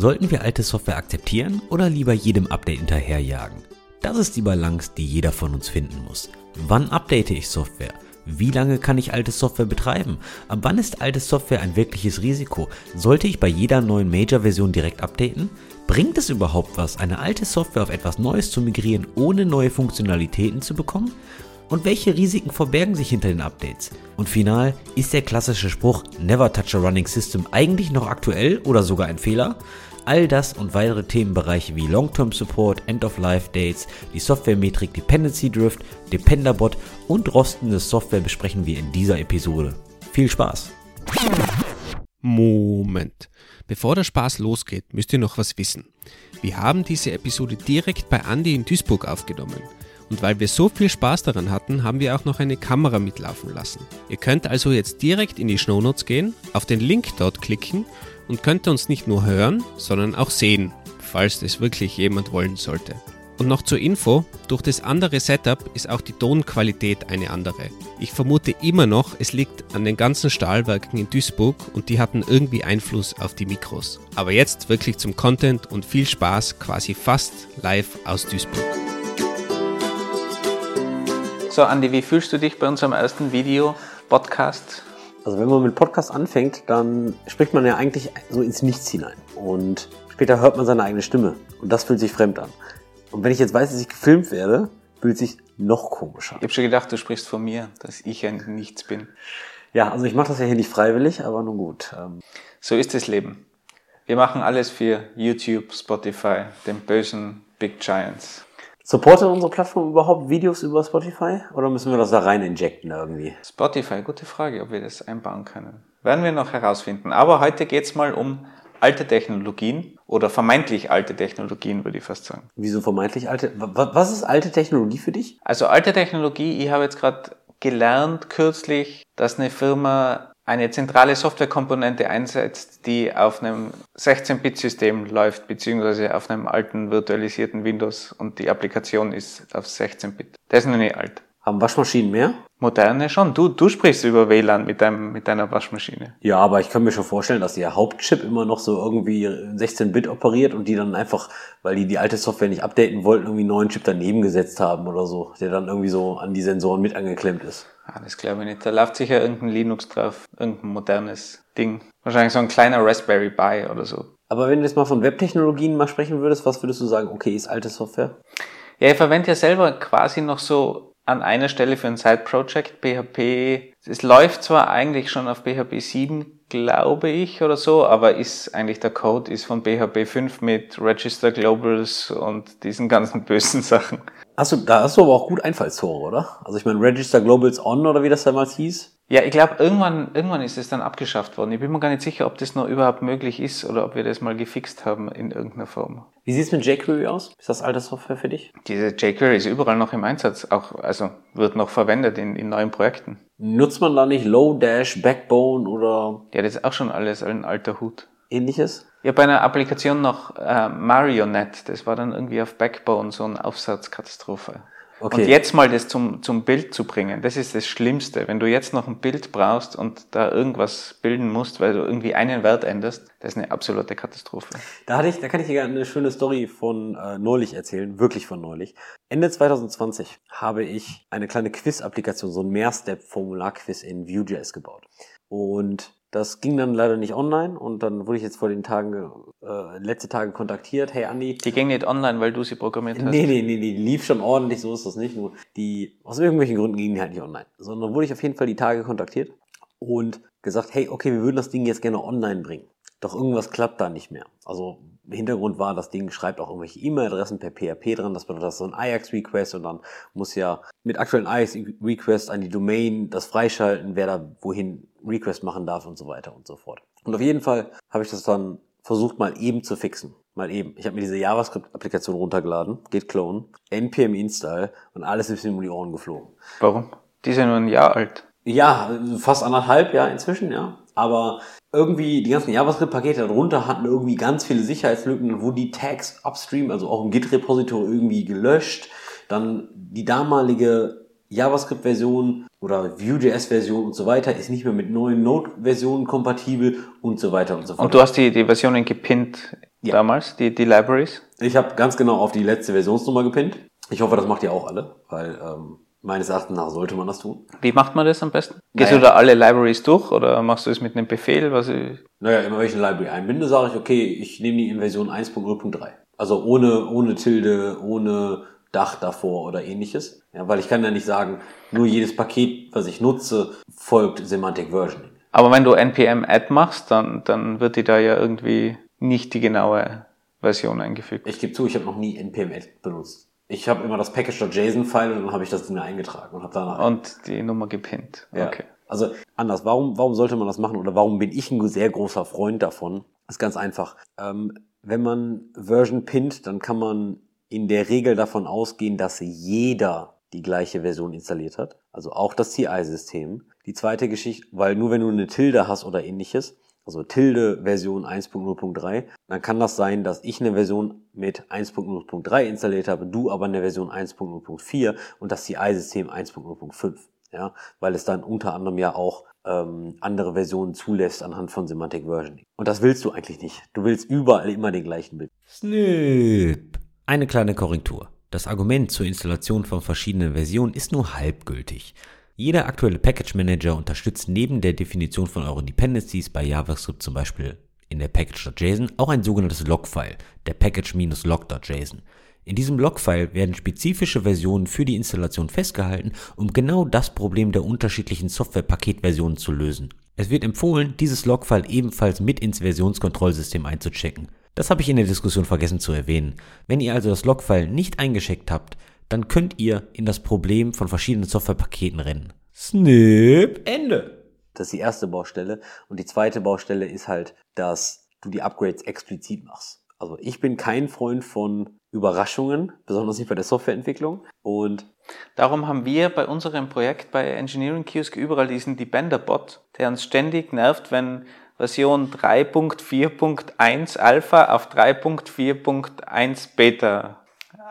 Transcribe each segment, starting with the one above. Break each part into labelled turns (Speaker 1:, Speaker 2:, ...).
Speaker 1: Sollten wir alte Software akzeptieren oder lieber jedem Update hinterherjagen? Das ist die Balance, die jeder von uns finden muss. Wann update ich Software? Wie lange kann ich alte Software betreiben? Ab wann ist alte Software ein wirkliches Risiko? Sollte ich bei jeder neuen Major-Version direkt updaten? Bringt es überhaupt was, eine alte Software auf etwas Neues zu migrieren, ohne neue Funktionalitäten zu bekommen? Und welche Risiken verbergen sich hinter den Updates? Und final, ist der klassische Spruch Never touch a running system eigentlich noch aktuell oder sogar ein Fehler? All das und weitere Themenbereiche wie Long-Term Support, End-of-Life-Dates, die Softwaremetrik Dependency Drift, Dependerbot und rostende Software besprechen wir in dieser Episode. Viel Spaß!
Speaker 2: Moment. Bevor der Spaß losgeht, müsst ihr noch was wissen. Wir haben diese Episode direkt bei Andy in Duisburg aufgenommen. Und weil wir so viel Spaß daran hatten, haben wir auch noch eine Kamera mitlaufen lassen. Ihr könnt also jetzt direkt in die Shownotes gehen, auf den Link dort klicken und könnt uns nicht nur hören, sondern auch sehen, falls das wirklich jemand wollen sollte. Und noch zur Info, durch das andere Setup ist auch die Tonqualität eine andere. Ich vermute immer noch, es liegt an den ganzen Stahlwerken in Duisburg und die hatten irgendwie Einfluss auf die Mikros. Aber jetzt wirklich zum Content und viel Spaß quasi fast live aus Duisburg.
Speaker 3: So, Andi, wie fühlst du dich bei unserem ersten Video-Podcast?
Speaker 4: Also wenn man mit Podcast anfängt, dann spricht man ja eigentlich so ins Nichts hinein. Und später hört man seine eigene Stimme. Und das fühlt sich fremd an. Und wenn ich jetzt weiß, dass ich gefilmt werde, fühlt sich noch komischer.
Speaker 3: Ich habe schon gedacht, du sprichst von mir, dass ich ein Nichts bin.
Speaker 4: Ja, also ich mache das ja hier nicht freiwillig, aber nun gut. Ähm,
Speaker 3: so ist das Leben. Wir machen alles für YouTube, Spotify, den bösen Big Giants.
Speaker 4: Supportet unsere Plattform überhaupt Videos über Spotify oder müssen wir das da rein injecten irgendwie?
Speaker 3: Spotify, gute Frage, ob wir das einbauen können. Werden wir noch herausfinden. Aber heute geht's mal um alte Technologien oder vermeintlich alte Technologien, würde ich fast sagen.
Speaker 4: Wieso vermeintlich alte? Was ist alte Technologie für dich?
Speaker 3: Also alte Technologie, ich habe jetzt gerade gelernt kürzlich, dass eine Firma eine zentrale Softwarekomponente einsetzt, die auf einem 16-Bit-System läuft, beziehungsweise auf einem alten virtualisierten Windows und die Applikation ist auf 16-Bit. Das ist noch nicht alt.
Speaker 4: Haben Waschmaschinen mehr?
Speaker 3: Moderne schon. Du, du sprichst über WLAN mit, deinem, mit deiner Waschmaschine.
Speaker 4: Ja, aber ich kann mir schon vorstellen, dass der Hauptchip immer noch so irgendwie 16-Bit operiert und die dann einfach, weil die die alte Software nicht updaten wollten, irgendwie einen neuen Chip daneben gesetzt haben oder so, der dann irgendwie so an die Sensoren mit angeklemmt ist.
Speaker 3: Ah, das glaube ich nicht. Da läuft sicher irgendein Linux drauf, irgendein modernes Ding. Wahrscheinlich so ein kleiner Raspberry Pi oder so.
Speaker 4: Aber wenn du jetzt mal von Webtechnologien mal sprechen würdest, was würdest du sagen, okay, ist alte Software?
Speaker 3: Ja, ich verwende ja selber quasi noch so an einer Stelle für ein Side-Project PHP. Es läuft zwar eigentlich schon auf PHP 7, glaube ich, oder so, aber ist eigentlich der Code ist von PHP 5 mit Register Globals und diesen ganzen bösen Sachen.
Speaker 4: Hast du, da hast du aber auch gut Einfallstore, oder? Also ich meine, Register Globals On oder wie das damals hieß?
Speaker 3: Ja, ich glaube, irgendwann, irgendwann ist es dann abgeschafft worden. Ich bin mir gar nicht sicher, ob das noch überhaupt möglich ist oder ob wir das mal gefixt haben in irgendeiner Form.
Speaker 4: Wie sieht es mit jQuery aus? Ist das alte Software für dich?
Speaker 3: Diese jQuery ist überall noch im Einsatz, auch, also wird noch verwendet in, in neuen Projekten.
Speaker 4: Nutzt man da nicht Lodash, Backbone oder?
Speaker 3: Ja, das ist auch schon alles ein alter Hut.
Speaker 4: Ähnliches?
Speaker 3: Ja, bei einer Applikation noch äh, Marionette, das war dann irgendwie auf Backbone so eine Aufsatzkatastrophe. Okay. Und jetzt mal das zum, zum Bild zu bringen, das ist das Schlimmste. Wenn du jetzt noch ein Bild brauchst und da irgendwas bilden musst, weil du irgendwie einen Wert änderst, das ist eine absolute Katastrophe.
Speaker 4: Da hatte ich, da kann ich dir eine schöne Story von äh, neulich erzählen, wirklich von neulich. Ende 2020 habe ich eine kleine Quiz-Applikation, so ein Mehrstep-Formular-Quiz in Vue.js gebaut. Und das ging dann leider nicht online und dann wurde ich jetzt vor den Tagen, äh, letzte Tage kontaktiert. Hey Andi.
Speaker 3: Die ging nicht online, weil du sie programmiert hast?
Speaker 4: Nee, nee, nee, nee, die lief schon ordentlich, so ist das nicht. Nur die, aus irgendwelchen Gründen ging die halt nicht online. Sondern wurde ich auf jeden Fall die Tage kontaktiert und gesagt, hey, okay, wir würden das Ding jetzt gerne online bringen. Doch irgendwas klappt da nicht mehr. Also Hintergrund war, das Ding schreibt auch irgendwelche E-Mail-Adressen per PHP dran. Das bedeutet, das ist so ein Ajax-Request und dann muss ja mit aktuellen Ajax-Request an die Domain das freischalten, wer da wohin Request machen darf und so weiter und so fort. Und auf jeden Fall habe ich das dann versucht mal eben zu fixen. Mal eben. Ich habe mir diese JavaScript-Applikation runtergeladen, git clone, npm install und alles ist mir um die Ohren geflogen.
Speaker 3: Warum? Die sind nur ein Jahr alt.
Speaker 4: Ja, fast anderthalb Jahre inzwischen, ja. Aber irgendwie die ganzen JavaScript-Pakete darunter hatten irgendwie ganz viele Sicherheitslücken, wo die Tags upstream, also auch im Git-Repository irgendwie gelöscht. Dann die damalige JavaScript-Version oder Vue.js-Version und so weiter ist nicht mehr mit neuen Node-Versionen kompatibel und so weiter und so fort.
Speaker 3: Und du hast die, die Versionen gepinnt
Speaker 4: Ja.
Speaker 3: damals, die, die Libraries.
Speaker 4: Ich habe ganz genau auf die letzte Versionsnummer gepinnt. Ich hoffe, das macht ihr auch alle, weil ähm, meines Erachtens nach sollte man das tun.
Speaker 3: Wie macht man das am besten? Gehst
Speaker 4: Naja.
Speaker 3: du da alle Libraries durch oder machst du es mit einem Befehl? Was ich,
Speaker 4: Naja, immer wenn ich eine Library einbinde, sage ich, okay, ich nehme die in Version 1.0.3. Also ohne, ohne Tilde, ohne Dach davor oder ähnliches. Ja, weil ich kann ja nicht sagen, nur jedes Paket, was ich nutze, folgt Semantic Versioning.
Speaker 3: aber wenn du npm-add machst, dann, dann wird die da ja irgendwie nicht die genaue Version eingefügt.
Speaker 4: Ich gebe zu, ich habe noch nie npm-add benutzt. Ich habe immer das Package.json-File und dann habe ich das Ding eingetragen und habe danach
Speaker 3: Und die Nummer gepinnt.
Speaker 4: Ja.
Speaker 3: Okay.
Speaker 4: Also anders, warum, warum sollte man das machen oder warum bin ich ein sehr großer Freund davon? ist ganz einfach. Ähm, wenn man Version pinnt, dann kann man in der Regel davon ausgehen, dass jeder die gleiche Version installiert hat. Also auch das CI-System. Die zweite Geschichte, weil nur wenn du eine Tilde hast oder ähnliches, also Tilde Version 1.0.3, dann kann das sein, dass ich eine Version mit 1.0.3 installiert habe, du aber eine Version 1.0.4 und das CI-System 1.0.5. Ja, weil es dann unter anderem ja auch ähm, andere Versionen zulässt anhand von Semantic Versioning. Und das willst du eigentlich nicht. Du willst überall immer den gleichen Bild.
Speaker 1: Snip. Eine kleine Korrektur. Das Argument zur Installation von verschiedenen Versionen ist nur halbgültig. Jeder aktuelle Package Manager unterstützt neben der Definition von euren Dependencies bei JavaScript zum Beispiel in der Package.json auch ein sogenanntes Logfile, der package-log.json. In diesem Logfile werden spezifische Versionen für die Installation festgehalten, um genau das Problem der unterschiedlichen Software-Paketversionen zu lösen. Es wird empfohlen, dieses Logfile ebenfalls mit ins Versionskontrollsystem einzuchecken. Das habe ich in der Diskussion vergessen zu erwähnen. Wenn ihr also das Logfile nicht eingecheckt habt, dann könnt ihr in das Problem von verschiedenen Softwarepaketen rennen. Snip, Ende.
Speaker 4: Das ist die erste Baustelle. Und die zweite Baustelle ist halt, dass du die Upgrades explizit machst. Also ich bin kein Freund von Überraschungen, besonders nicht bei der Softwareentwicklung. Und
Speaker 3: Darum haben wir bei unserem Projekt bei Engineering Kiosk überall diesen Depender-Bot, der uns ständig nervt, wenn Version 3.4.1 Alpha auf 3.4.1 Beta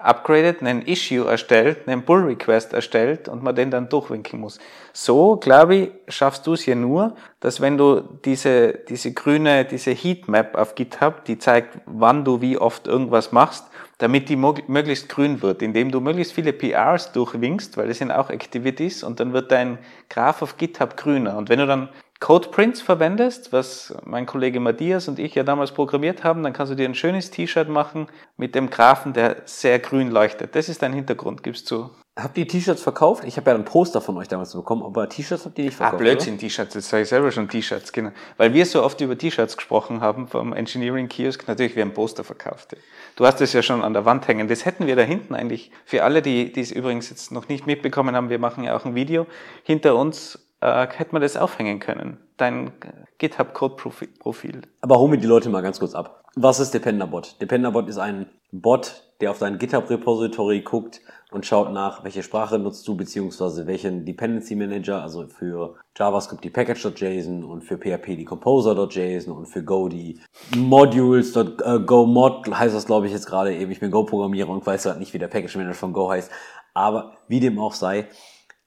Speaker 3: upgradet, einen Issue erstellt, einen Pull Request erstellt und man den dann durchwinken muss. So, glaube ich, schaffst du es ja nur, dass wenn du diese, diese grüne, diese Heatmap auf GitHub, die zeigt, wann du wie oft irgendwas machst, damit die möglichst grün wird, indem du möglichst viele PRs durchwinkst, weil das sind auch Activities und dann wird dein Graph auf GitHub grüner. Und wenn du dann Codeprints verwendest, was mein Kollege Matthias und ich ja damals programmiert haben, dann kannst du dir ein schönes T-Shirt machen mit dem Graphen, der sehr grün leuchtet. Das ist dein Hintergrund, gibst du.
Speaker 4: habt ihr T-Shirts verkauft? Ich habe ja ein Poster von euch damals bekommen, aber T-Shirts habt ihr nicht
Speaker 3: Ah,
Speaker 4: verkauft.
Speaker 3: Blödsinn, T-Shirts, jetzt sage ich selber schon T-Shirts, genau. Weil wir so oft über T-Shirts gesprochen haben vom Engineering Kiosk, natürlich, wir haben Poster verkauft. Du hast es ja schon an der Wand hängen. Das hätten wir da hinten eigentlich, für alle, die, die es übrigens jetzt noch nicht mitbekommen haben, wir machen ja auch ein Video, hinter uns äh, hätte man das aufhängen können. Dein GitHub-Code-Profil.
Speaker 4: Aber hol mir die Leute mal ganz kurz ab. Was ist Dependerbot? Dependerbot ist ein Bot, der auf dein GitHub-Repository guckt und schaut nach, welche Sprache nutzt du, beziehungsweise welchen Dependency Manager, also für JavaScript die Package.json und für PHP die Composer.json und für Go die Modules.go.mod heißt das, glaube ich, jetzt gerade eben. Ich bin Go-Programmierer und weiß halt nicht, wie der Package Manager von Go heißt. Aber wie dem auch sei,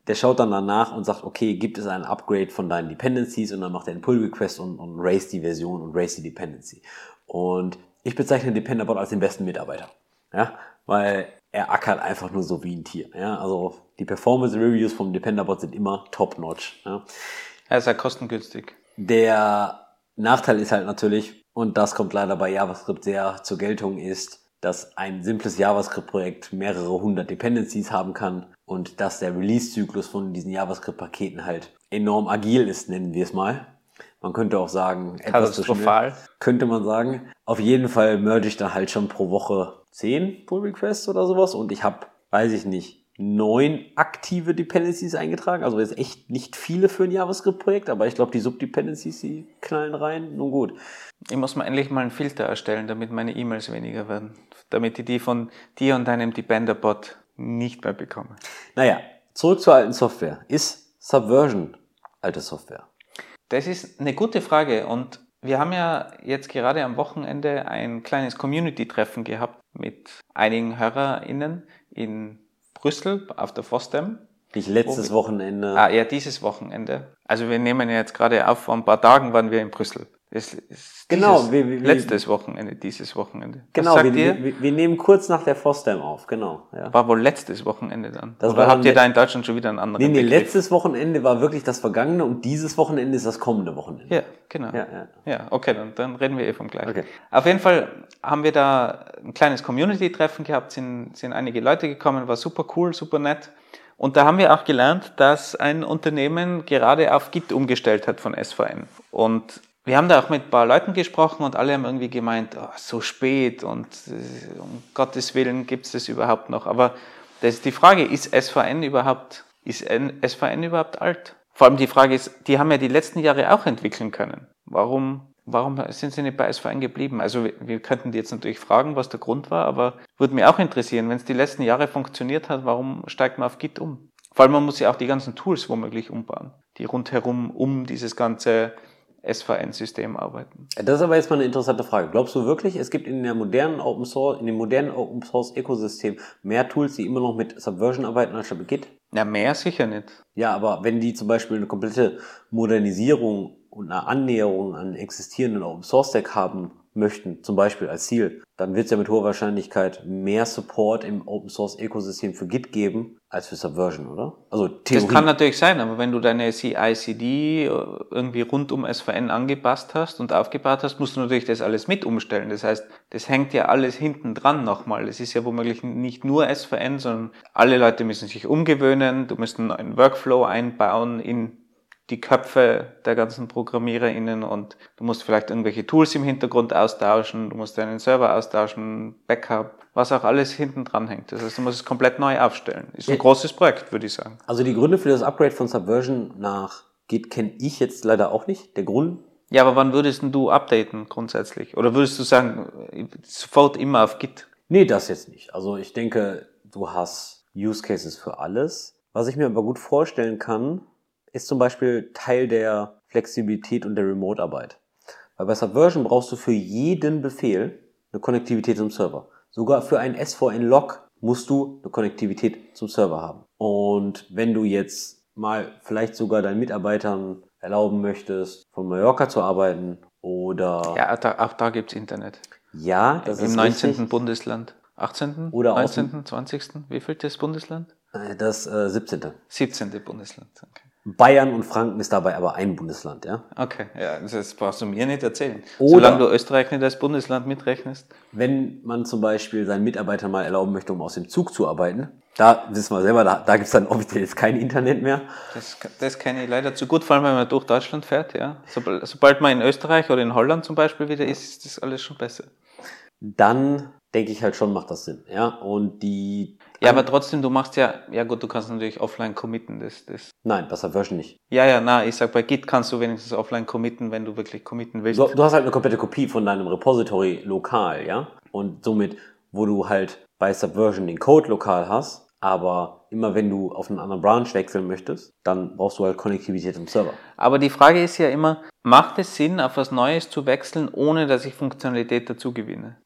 Speaker 4: der schaut dann danach und sagt, okay, gibt es ein Upgrade von deinen Dependencies und dann macht er einen Pull-Request und, und raise die Version und raise die Dependency. Und ich bezeichne Dependabot als den besten Mitarbeiter. Ja, weil er ackert einfach nur so wie ein Tier. Ja, also die Performance Reviews vom Dependabot sind immer top-notch. Ja.
Speaker 3: Er ist ja kostengünstig.
Speaker 4: Der Nachteil ist halt natürlich, und das kommt leider bei JavaScript sehr zur Geltung, ist, dass ein simples JavaScript-Projekt mehrere hundert Dependencies haben kann und dass der Release-Zyklus von diesen JavaScript-Paketen halt enorm agil ist, nennen wir es mal. Man könnte auch sagen, etwas zu schnell.
Speaker 3: Katastrophal.
Speaker 4: Könnte man sagen. Auf jeden Fall merge ich dann halt schon pro Woche 10 Pull Requests oder sowas und ich habe, weiß ich nicht, neun aktive Dependencies eingetragen. Also jetzt echt nicht viele für ein JavaScript-Projekt, aber ich glaube, die Subdependencies, die knallen rein. Nun gut.
Speaker 3: Ich muss mal endlich mal einen Filter erstellen, damit meine E-Mails weniger werden. Damit ich die von dir und deinem Depender-Bot nicht mehr bekomme.
Speaker 4: Naja, zurück zur alten Software. Ist Subversion alte Software?
Speaker 3: Das ist eine gute Frage und wir haben ja jetzt gerade am Wochenende ein kleines Community-Treffen gehabt mit einigen HörerInnen in Brüssel auf der FOSDEM.
Speaker 4: Nicht letztes Wochenende.
Speaker 3: Ah, ja, dieses Wochenende. Also wir nehmen ja jetzt gerade auf, vor ein paar Tagen waren wir in Brüssel. Das ist
Speaker 4: Genau,
Speaker 3: dieses,
Speaker 4: wir- wir-
Speaker 3: letztes Wochenende, dieses Wochenende.
Speaker 4: Genau, wir, wir, wir nehmen kurz nach der FOSDEM auf, genau. Ja.
Speaker 3: War wohl letztes Wochenende dann.
Speaker 4: Das
Speaker 3: Oder habt ihr da in Deutschland schon wieder einen anderen
Speaker 4: Nee, nee,
Speaker 3: Begriff?
Speaker 4: letztes Wochenende war wirklich das vergangene und dieses Wochenende ist das kommende Wochenende.
Speaker 3: Ja, genau.
Speaker 4: Ja, ja.
Speaker 3: Ja, okay, dann, dann reden wir eh vom gleichen.
Speaker 4: Okay.
Speaker 3: Auf jeden Fall haben wir da ein kleines Community-Treffen gehabt, sind, sind einige Leute gekommen, war super cool, super nett. Und da haben wir auch gelernt, dass ein Unternehmen gerade auf Git umgestellt hat von SVN. Und wir haben da auch mit ein paar Leuten gesprochen und alle haben irgendwie gemeint, oh, so spät und äh, um Gottes Willen gibt es das überhaupt noch. Aber das ist die Frage, ist SVN überhaupt, ist SVN überhaupt alt? Vor allem die Frage ist, die haben ja die letzten Jahre auch entwickeln können. Warum, warum sind sie nicht bei SVN geblieben? Also wir, wir könnten die jetzt natürlich fragen, was der Grund war, aber würde mich auch interessieren, wenn es die letzten Jahre funktioniert hat, warum steigt man auf Git um? Vor allem man muss ja auch die ganzen Tools womöglich umbauen, die rundherum um dieses ganze SVN-System arbeiten.
Speaker 4: Das ist aber jetzt mal eine interessante Frage. Glaubst du wirklich, es gibt in der modernen Open Source, in dem modernen Open Source Ökosystem mehr Tools, die immer noch mit Subversion arbeiten als mit Git?
Speaker 3: Na, mehr sicher nicht.
Speaker 4: Ja, aber wenn die zum Beispiel eine komplette Modernisierung und eine Annäherung an existierenden Open Source Stack haben möchten, zum Beispiel als Ziel, dann wird es ja mit hoher Wahrscheinlichkeit mehr Support im Open Source Ökosystem für Git geben als für Subversion, oder? Also Theorie.
Speaker 3: Das kann natürlich sein, aber wenn du deine CI/CD irgendwie rund um SVN angepasst hast und aufgebaut hast, musst du natürlich das alles mit umstellen. Das heißt, das hängt ja alles hinten dran nochmal. Es ist ja womöglich nicht nur SVN, sondern alle Leute müssen sich umgewöhnen. Du musst einen neuen Workflow einbauen in die Köpfe der ganzen ProgrammiererInnen und du musst vielleicht irgendwelche Tools im Hintergrund austauschen, du musst deinen Server austauschen, Backup, was auch alles hinten dran hängt. Das heißt, du musst es komplett neu aufstellen. Ist ein
Speaker 4: Ja.
Speaker 3: großes Projekt, würde ich sagen.
Speaker 4: Also die Gründe für das Upgrade von Subversion nach Git kenne ich jetzt leider auch nicht. Der Grund,
Speaker 3: Ja, aber wann würdest denn du updaten grundsätzlich? Oder würdest du sagen, sofort immer auf Git?
Speaker 4: nee, das jetzt nicht. Also ich denke, du hast Use Cases für alles. Was ich mir aber gut vorstellen kann, ist zum Beispiel Teil der Flexibilität und der Remote-Arbeit. Weil bei Subversion brauchst du für jeden Befehl eine Konnektivität zum Server. Sogar für einen SVN-Log musst du eine Konnektivität zum Server haben. Und wenn du jetzt mal vielleicht sogar deinen Mitarbeitern erlauben möchtest, von Mallorca zu arbeiten oder
Speaker 3: Ja, auch da, auch da gibt's Internet.
Speaker 4: ja das
Speaker 3: Im
Speaker 4: ist
Speaker 3: 19.
Speaker 4: richtig.
Speaker 3: Bundesland. 18.,
Speaker 4: Oder aus
Speaker 3: 19., 20., wie viel das Bundesland?
Speaker 4: Das äh, 17.
Speaker 3: 17. Bundesland. Okay.
Speaker 4: Bayern und Franken ist dabei aber ein Bundesland, ja.
Speaker 3: Okay, ja, das brauchst du mir nicht erzählen.
Speaker 4: Oder-
Speaker 3: Solange du Österreich nicht als Bundesland mitrechnest.
Speaker 4: Wenn man zum Beispiel seinen Mitarbeitern mal erlauben möchte, um aus dem Zug zu arbeiten, da wissen wir selber, da, da gibt es dann offiziell jetzt kein Internet mehr.
Speaker 3: Das, das kenne ich leider zu gut, vor allem wenn man durch Deutschland fährt. Ja. Sobald, sobald man in Österreich oder in Holland zum Beispiel wieder ist, ist das alles schon besser.
Speaker 4: Dann denke ich halt schon, macht das Sinn, ja. Und die,
Speaker 3: Ja, aber trotzdem, du machst ja, ja gut, du kannst natürlich offline committen. Das, das.
Speaker 4: nein, bei Subversion nicht.
Speaker 3: Ja, ja, na, ich sag, bei Git kannst du wenigstens offline committen, wenn du wirklich committen willst.
Speaker 4: Du, du hast halt eine komplette Kopie von deinem Repository lokal, ja. Und somit, wo du halt bei Subversion den Code lokal hast, aber immer wenn du auf einen anderen Branch wechseln möchtest, dann brauchst du halt Konnektivität im Server.
Speaker 3: Aber die Frage ist ja immer, macht es Sinn, auf was Neues zu wechseln, ohne dass ich Funktionalität dazu gewinne?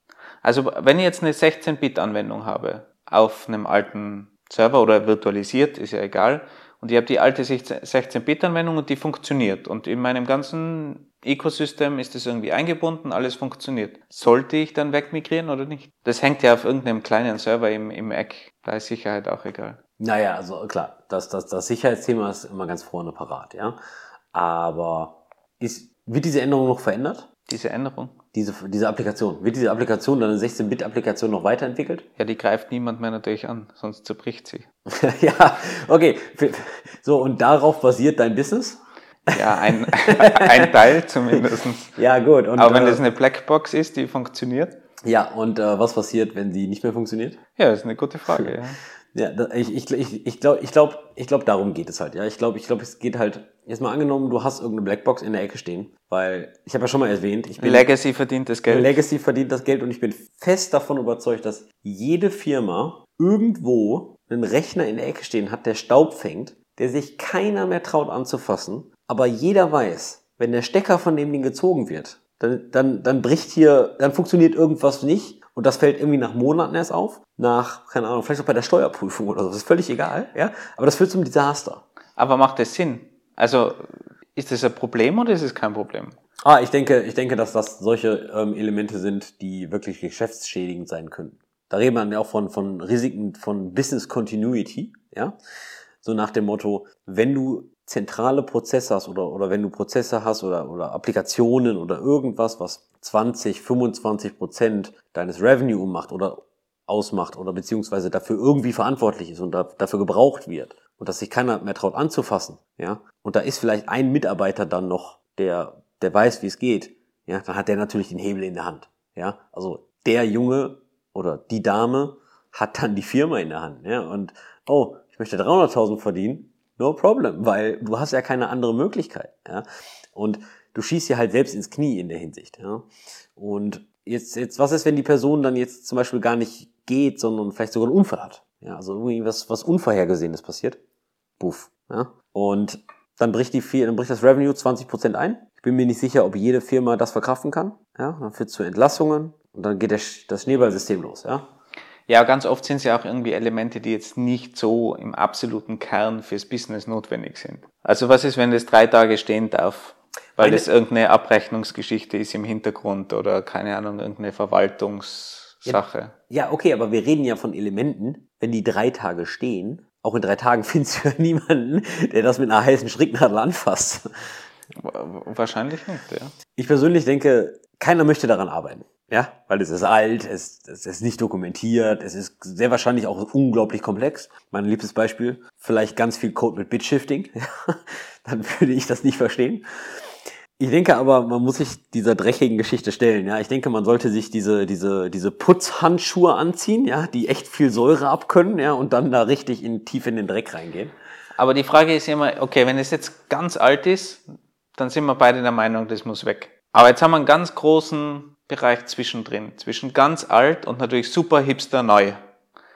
Speaker 3: Also wenn ich jetzt eine 16-Bit-Anwendung habe auf einem alten Server oder virtualisiert, ist ja egal, und ich habe die alte 16-Bit-Anwendung und die funktioniert und in meinem ganzen Ecosystem ist es irgendwie eingebunden, alles funktioniert. Sollte ich dann wegmigrieren oder nicht? Das hängt ja auf irgendeinem kleinen Server im, im Eck, da ist Sicherheit auch egal.
Speaker 4: Naja, also klar, das, das, das Sicherheitsthema ist immer ganz vorne parat, ja. Aber ist, wird diese Änderung noch verändert?
Speaker 3: Diese Änderung,
Speaker 4: Diese, diese Applikation. Wird diese Applikation, deine 16-Bit-Applikation noch weiterentwickelt?
Speaker 3: ja, die greift niemand mehr natürlich an, sonst zerbricht sie.
Speaker 4: ja, okay. So, und darauf basiert dein Business?
Speaker 3: Ja, ein, ein Teil zumindest.
Speaker 4: Ja, gut. Und,
Speaker 3: Aber wenn
Speaker 4: äh,
Speaker 3: das eine Blackbox ist, die funktioniert,
Speaker 4: ja, und äh, was passiert, wenn die nicht mehr funktioniert?
Speaker 3: ja, das ist eine gute Frage. Ja.
Speaker 4: Ja, ich, ich, ich, ich glaube, ich glaub, ich glaub, darum geht es halt. Ja, ich glaube, ich glaube, es geht halt. Jetzt mal angenommen, du hast irgendeine Blackbox in der Ecke stehen, weil ich habe ja schon mal erwähnt, ich bin
Speaker 3: Legacy verdient das Geld.
Speaker 4: Legacy verdient das Geld und ich bin fest davon überzeugt, dass jede Firma irgendwo einen Rechner in der Ecke stehen hat, der Staub fängt, der sich keiner mehr traut anzufassen, aber jeder weiß, wenn der Stecker von dem Ding gezogen wird, dann, dann, dann bricht hier, dann funktioniert irgendwas nicht und das fällt irgendwie nach Monaten erst auf, nach, keine Ahnung, vielleicht auch bei der Steuerprüfung oder so, das ist völlig egal, ja, aber das führt zum Desaster.
Speaker 3: Aber macht das Sinn? Also, ist das ein Problem oder ist es kein Problem?
Speaker 4: Ah, ich denke, ich denke, dass das solche ähm, Elemente sind, die wirklich geschäftsschädigend sein können. Da reden wir ja auch von, von Risiken von Business Continuity, ja. So nach dem Motto, wenn du zentrale Prozesse hast oder, oder wenn du Prozesse hast oder, oder Applikationen oder irgendwas, was 20, 25 Prozent deines Revenue ummacht oder ausmacht oder beziehungsweise dafür irgendwie verantwortlich ist und da, dafür gebraucht wird und dass sich keiner mehr traut anzufassen, ja, und da ist vielleicht ein Mitarbeiter dann noch, der, der weiß, wie es geht, ja, dann hat der natürlich den Hebel in der Hand, ja, also der Junge oder die Dame hat dann die Firma in der Hand, ja, und oh, ich möchte 300.000 verdienen, no problem, weil du hast ja keine andere Möglichkeit, ja, und du schießt ja halt selbst ins Knie in der Hinsicht, ja, und jetzt, jetzt, was ist, wenn die Person dann jetzt zum Beispiel gar nicht geht, sondern vielleicht sogar einen Unfall hat? Ja, also irgendwie was, was Unvorhergesehenes passiert. Buff. Ja? Und dann bricht die, dann bricht das Revenue 20% ein. Ich bin mir nicht sicher, ob jede Firma das verkraften kann. Ja, dann führt zu Entlassungen und dann geht der, das Schneeballsystem los. Ja,
Speaker 3: ja, ganz oft sind es ja auch irgendwie Elemente, die jetzt nicht so im absoluten Kern fürs Business notwendig sind. Also was ist, wenn das drei Tage stehen darf? Weil das irgendeine Abrechnungsgeschichte ist im Hintergrund oder keine Ahnung, irgendeine Verwaltungssache.
Speaker 4: Ja, ja, okay, aber wir reden ja von Elementen, wenn die drei Tage stehen, auch in drei Tagen findest du ja niemanden, der das mit einer heißen Stricknadel anfasst.
Speaker 3: Wahrscheinlich nicht, ja.
Speaker 4: Ich persönlich denke, keiner möchte daran arbeiten. Ja, weil es ist alt, es, es ist nicht dokumentiert, es ist sehr wahrscheinlich auch unglaublich komplex. Mein liebstes Beispiel, vielleicht ganz viel Code mit Bitshifting. Dann würde ich das nicht verstehen. Ich denke aber, man muss sich dieser dreckigen Geschichte stellen. Ja, ich denke, man sollte sich diese diese diese Putzhandschuhe anziehen, ja, die echt viel Säure abkönnen, ja, und dann da richtig in tief in den Dreck reingehen.
Speaker 3: Aber die Frage ist immer, okay, wenn es jetzt ganz alt ist, dann sind wir beide der Meinung, das muss weg. Aber jetzt haben wir einen ganz großen Bereich zwischendrin, zwischen ganz alt und natürlich super hipster neu.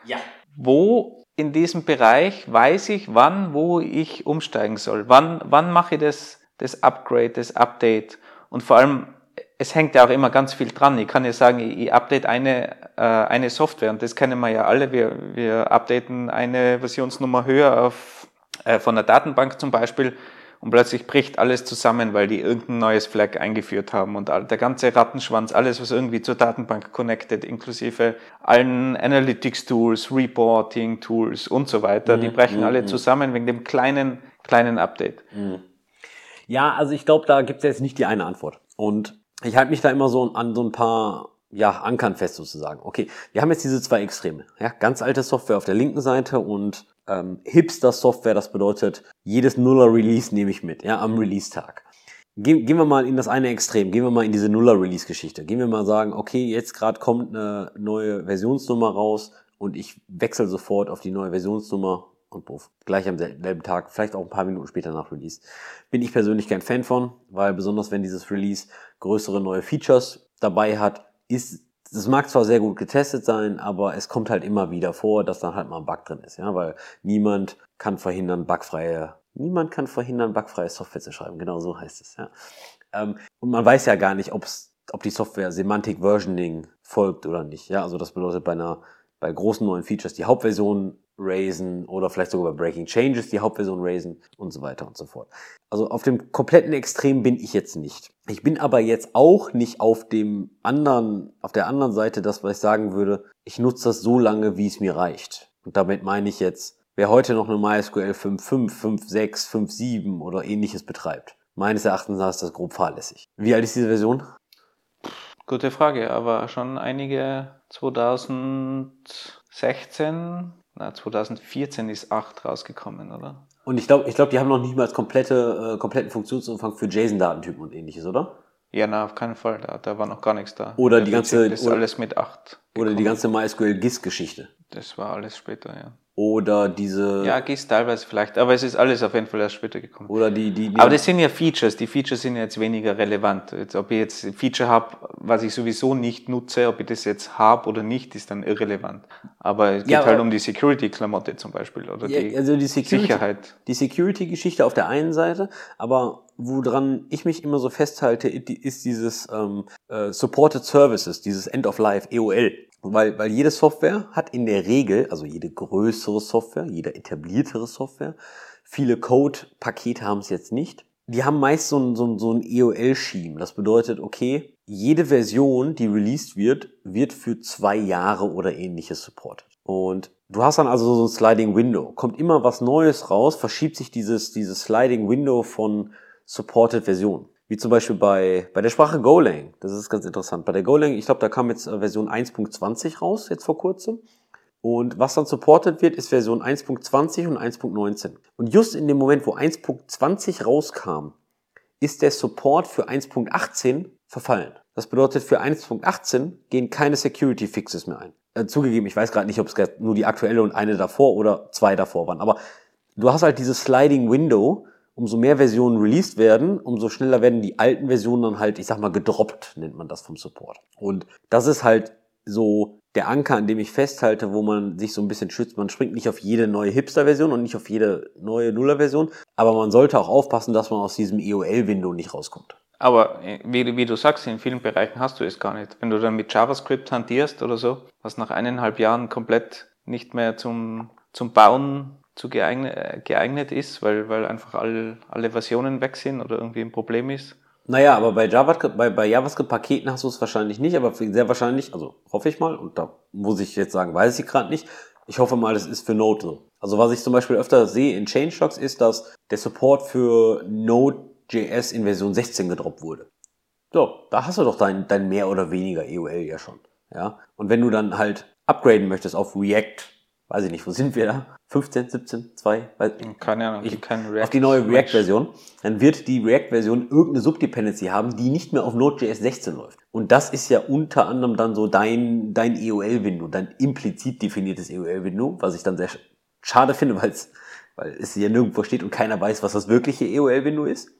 Speaker 4: Ja.
Speaker 3: Wo in diesem Bereich weiß ich, wann, wo ich umsteigen soll? Wann, wann mache ich das? das Upgrade, das Update. Und vor allem, es hängt ja auch immer ganz viel dran. Ich kann ja sagen, ich update eine, äh, eine Software und das kennen wir ja alle. Wir, wir updaten eine Versionsnummer höher auf, äh, von der Datenbank zum Beispiel und plötzlich bricht alles zusammen, weil die irgendein neues Flag eingeführt haben und der ganze Rattenschwanz, alles was irgendwie zur Datenbank connected, inklusive allen Analytics Tools, Reporting Tools und so weiter, mhm. die brechen alle mhm. zusammen wegen dem kleinen, kleinen Update. Mhm.
Speaker 4: Ja, also ich glaube, da gibt es jetzt nicht die eine Antwort. Und ich halte mich da immer so an so ein paar ja, Ankern fest sozusagen. Okay, wir haben jetzt diese zwei Extreme. Ja, ganz alte Software auf der linken Seite und ähm, Hipster-Software, das bedeutet, jedes Nuller-Release nehme ich mit, ja, am Release-Tag. Gehen, gehen wir mal in das eine Extrem, gehen wir mal in diese Nuller-Release-Geschichte. Gehen wir mal sagen, okay, jetzt gerade kommt eine neue Versionsnummer raus und ich wechsle sofort auf die neue Versionsnummer und Buff. Gleich am selben Tag, vielleicht auch ein paar Minuten später nach Release. Bin ich persönlich kein Fan von, weil besonders wenn dieses Release größere neue Features dabei hat, ist das mag zwar sehr gut getestet sein, aber es kommt halt immer wieder vor, dass dann halt mal ein Bug drin ist, ja, weil niemand kann verhindern, bugfreie, niemand kann verhindern, bugfreie Software zu schreiben. Genau so heißt es, ja. Ähm, und man weiß ja gar nicht, ob's, ob die Software Semantic Versioning folgt oder nicht, ja. Also das bedeutet bei einer, bei großen neuen Features die Hauptversion raisen oder vielleicht sogar bei Breaking Changes die Hauptversion raisen und so weiter und so fort. Also auf dem kompletten Extrem bin ich jetzt nicht. Ich bin aber jetzt auch nicht auf dem anderen, auf der anderen Seite, das, was ich sagen würde, ich nutze das so lange, wie es mir reicht. Und damit meine ich jetzt, wer heute noch eine MySQL 5.5, 5.6, 5.7 oder ähnliches betreibt. Meines Erachtens ist das grob fahrlässig. Wie alt ist diese Version?
Speaker 3: Gute Frage, aber schon einige 2016 na, 2014 ist 8 rausgekommen, oder?
Speaker 4: Und ich glaube, ich glaub, die haben noch nicht mal komplette, äh, kompletten Funktionsumfang für JSON-Datentypen und ähnliches, oder?
Speaker 3: Ja, na, auf keinen Fall. Da, da war noch gar nichts da.
Speaker 4: Oder die ganze.
Speaker 3: Das ist alles mit 8.
Speaker 4: Oder die ganze MySQL-GIS-Geschichte.
Speaker 3: Das war alles später, ja.
Speaker 4: Oder diese.
Speaker 3: Ja, GIS teilweise vielleicht, aber es ist alles auf jeden Fall erst später gekommen.
Speaker 4: Oder die, die, die
Speaker 3: Aber das sind ja Features. Die Features sind jetzt weniger relevant. Jetzt, ob ich jetzt ein Feature habe, was ich sowieso nicht nutze, ob ich das jetzt habe oder nicht, ist dann irrelevant. Aber es geht ja, halt um die Security-Klamotte zum Beispiel oder ja, die, also die Security, Sicherheit.
Speaker 4: Die Security-Geschichte auf der einen Seite, aber woran ich mich immer so festhalte, ist dieses ähm, äh, Supported Services, dieses End of Life, EOL. Weil, weil jede Software hat in der Regel, also jede größere Software, jede etabliertere Software, viele Code-Pakete haben es jetzt nicht, die haben meist so ein, so ein, so ein EOL-Scheme. Das bedeutet, okay, jede Version, die released wird, wird für zwei Jahre oder ähnliches supported. Und du hast dann also so ein Sliding Window. Kommt immer was Neues raus, verschiebt sich dieses, dieses Sliding Window von supported Versionen. Wie zum Beispiel bei, bei der Sprache Golang. Das ist ganz interessant. Bei der Golang, ich glaube, da kam jetzt äh, Version 1.20 raus, jetzt vor kurzem. Und was dann supported wird, ist Version 1.20 und 1.19. Und just in dem Moment, wo 1.20 rauskam, ist der Support für 1.18 verfallen. Das bedeutet, für 1.18 gehen keine Security Fixes mehr ein. Äh, zugegeben, ich weiß gerade nicht, ob es nur die aktuelle und eine davor oder zwei davor waren. Aber du hast halt dieses Sliding Window. Umso mehr Versionen released werden, umso schneller werden die alten Versionen dann halt, ich sag mal, gedroppt, nennt man das vom Support. Und das ist halt so der Anker, an dem ich festhalte, wo man sich so ein bisschen schützt. Man springt nicht auf jede neue Hipster-Version und nicht auf jede neue Nuller-Version, aber man sollte auch aufpassen, dass man aus diesem EOL-Window nicht rauskommt.
Speaker 3: Aber äh, wie, wie, du sagst, in vielen Bereichen hast du es gar nicht. Wenn du dann mit JavaScript hantierst oder so, was nach eineinhalb Jahren komplett nicht mehr zum, zum Bauen zu geeignet, äh, geeignet ist, weil, weil einfach all, alle Versionen weg sind oder irgendwie ein Problem ist,
Speaker 4: naja, aber bei JavaScript, bei, bei JavaScript-Paketen hast du es wahrscheinlich nicht, aber sehr wahrscheinlich, also hoffe ich mal, und da muss ich jetzt sagen, weiß ich gerade nicht. Ich hoffe mal, das ist für Node so. Also was ich zum Beispiel öfter sehe in Changelogs ist, dass der Support für Node.js in Version 16 gedroppt wurde. So, da hast du doch dein, dein mehr oder weniger EOL ja schon. Ja. Und wenn du dann halt upgraden möchtest auf React, weiß ich nicht, wo sind wir da? 15, 17, 2, weiß
Speaker 3: Keine Ahnung,
Speaker 4: ich, React auf die neue React-Version, dann wird die React-Version irgendeine Subdependency haben, die nicht mehr auf Node.js 16 läuft. Und das ist ja unter anderem dann so dein, dein EOL-Window, dein implizit definiertes EOL-Window, was ich dann sehr schade finde, weil es, weil es hier nirgendwo steht und keiner weiß, was das wirkliche EOL-Window ist.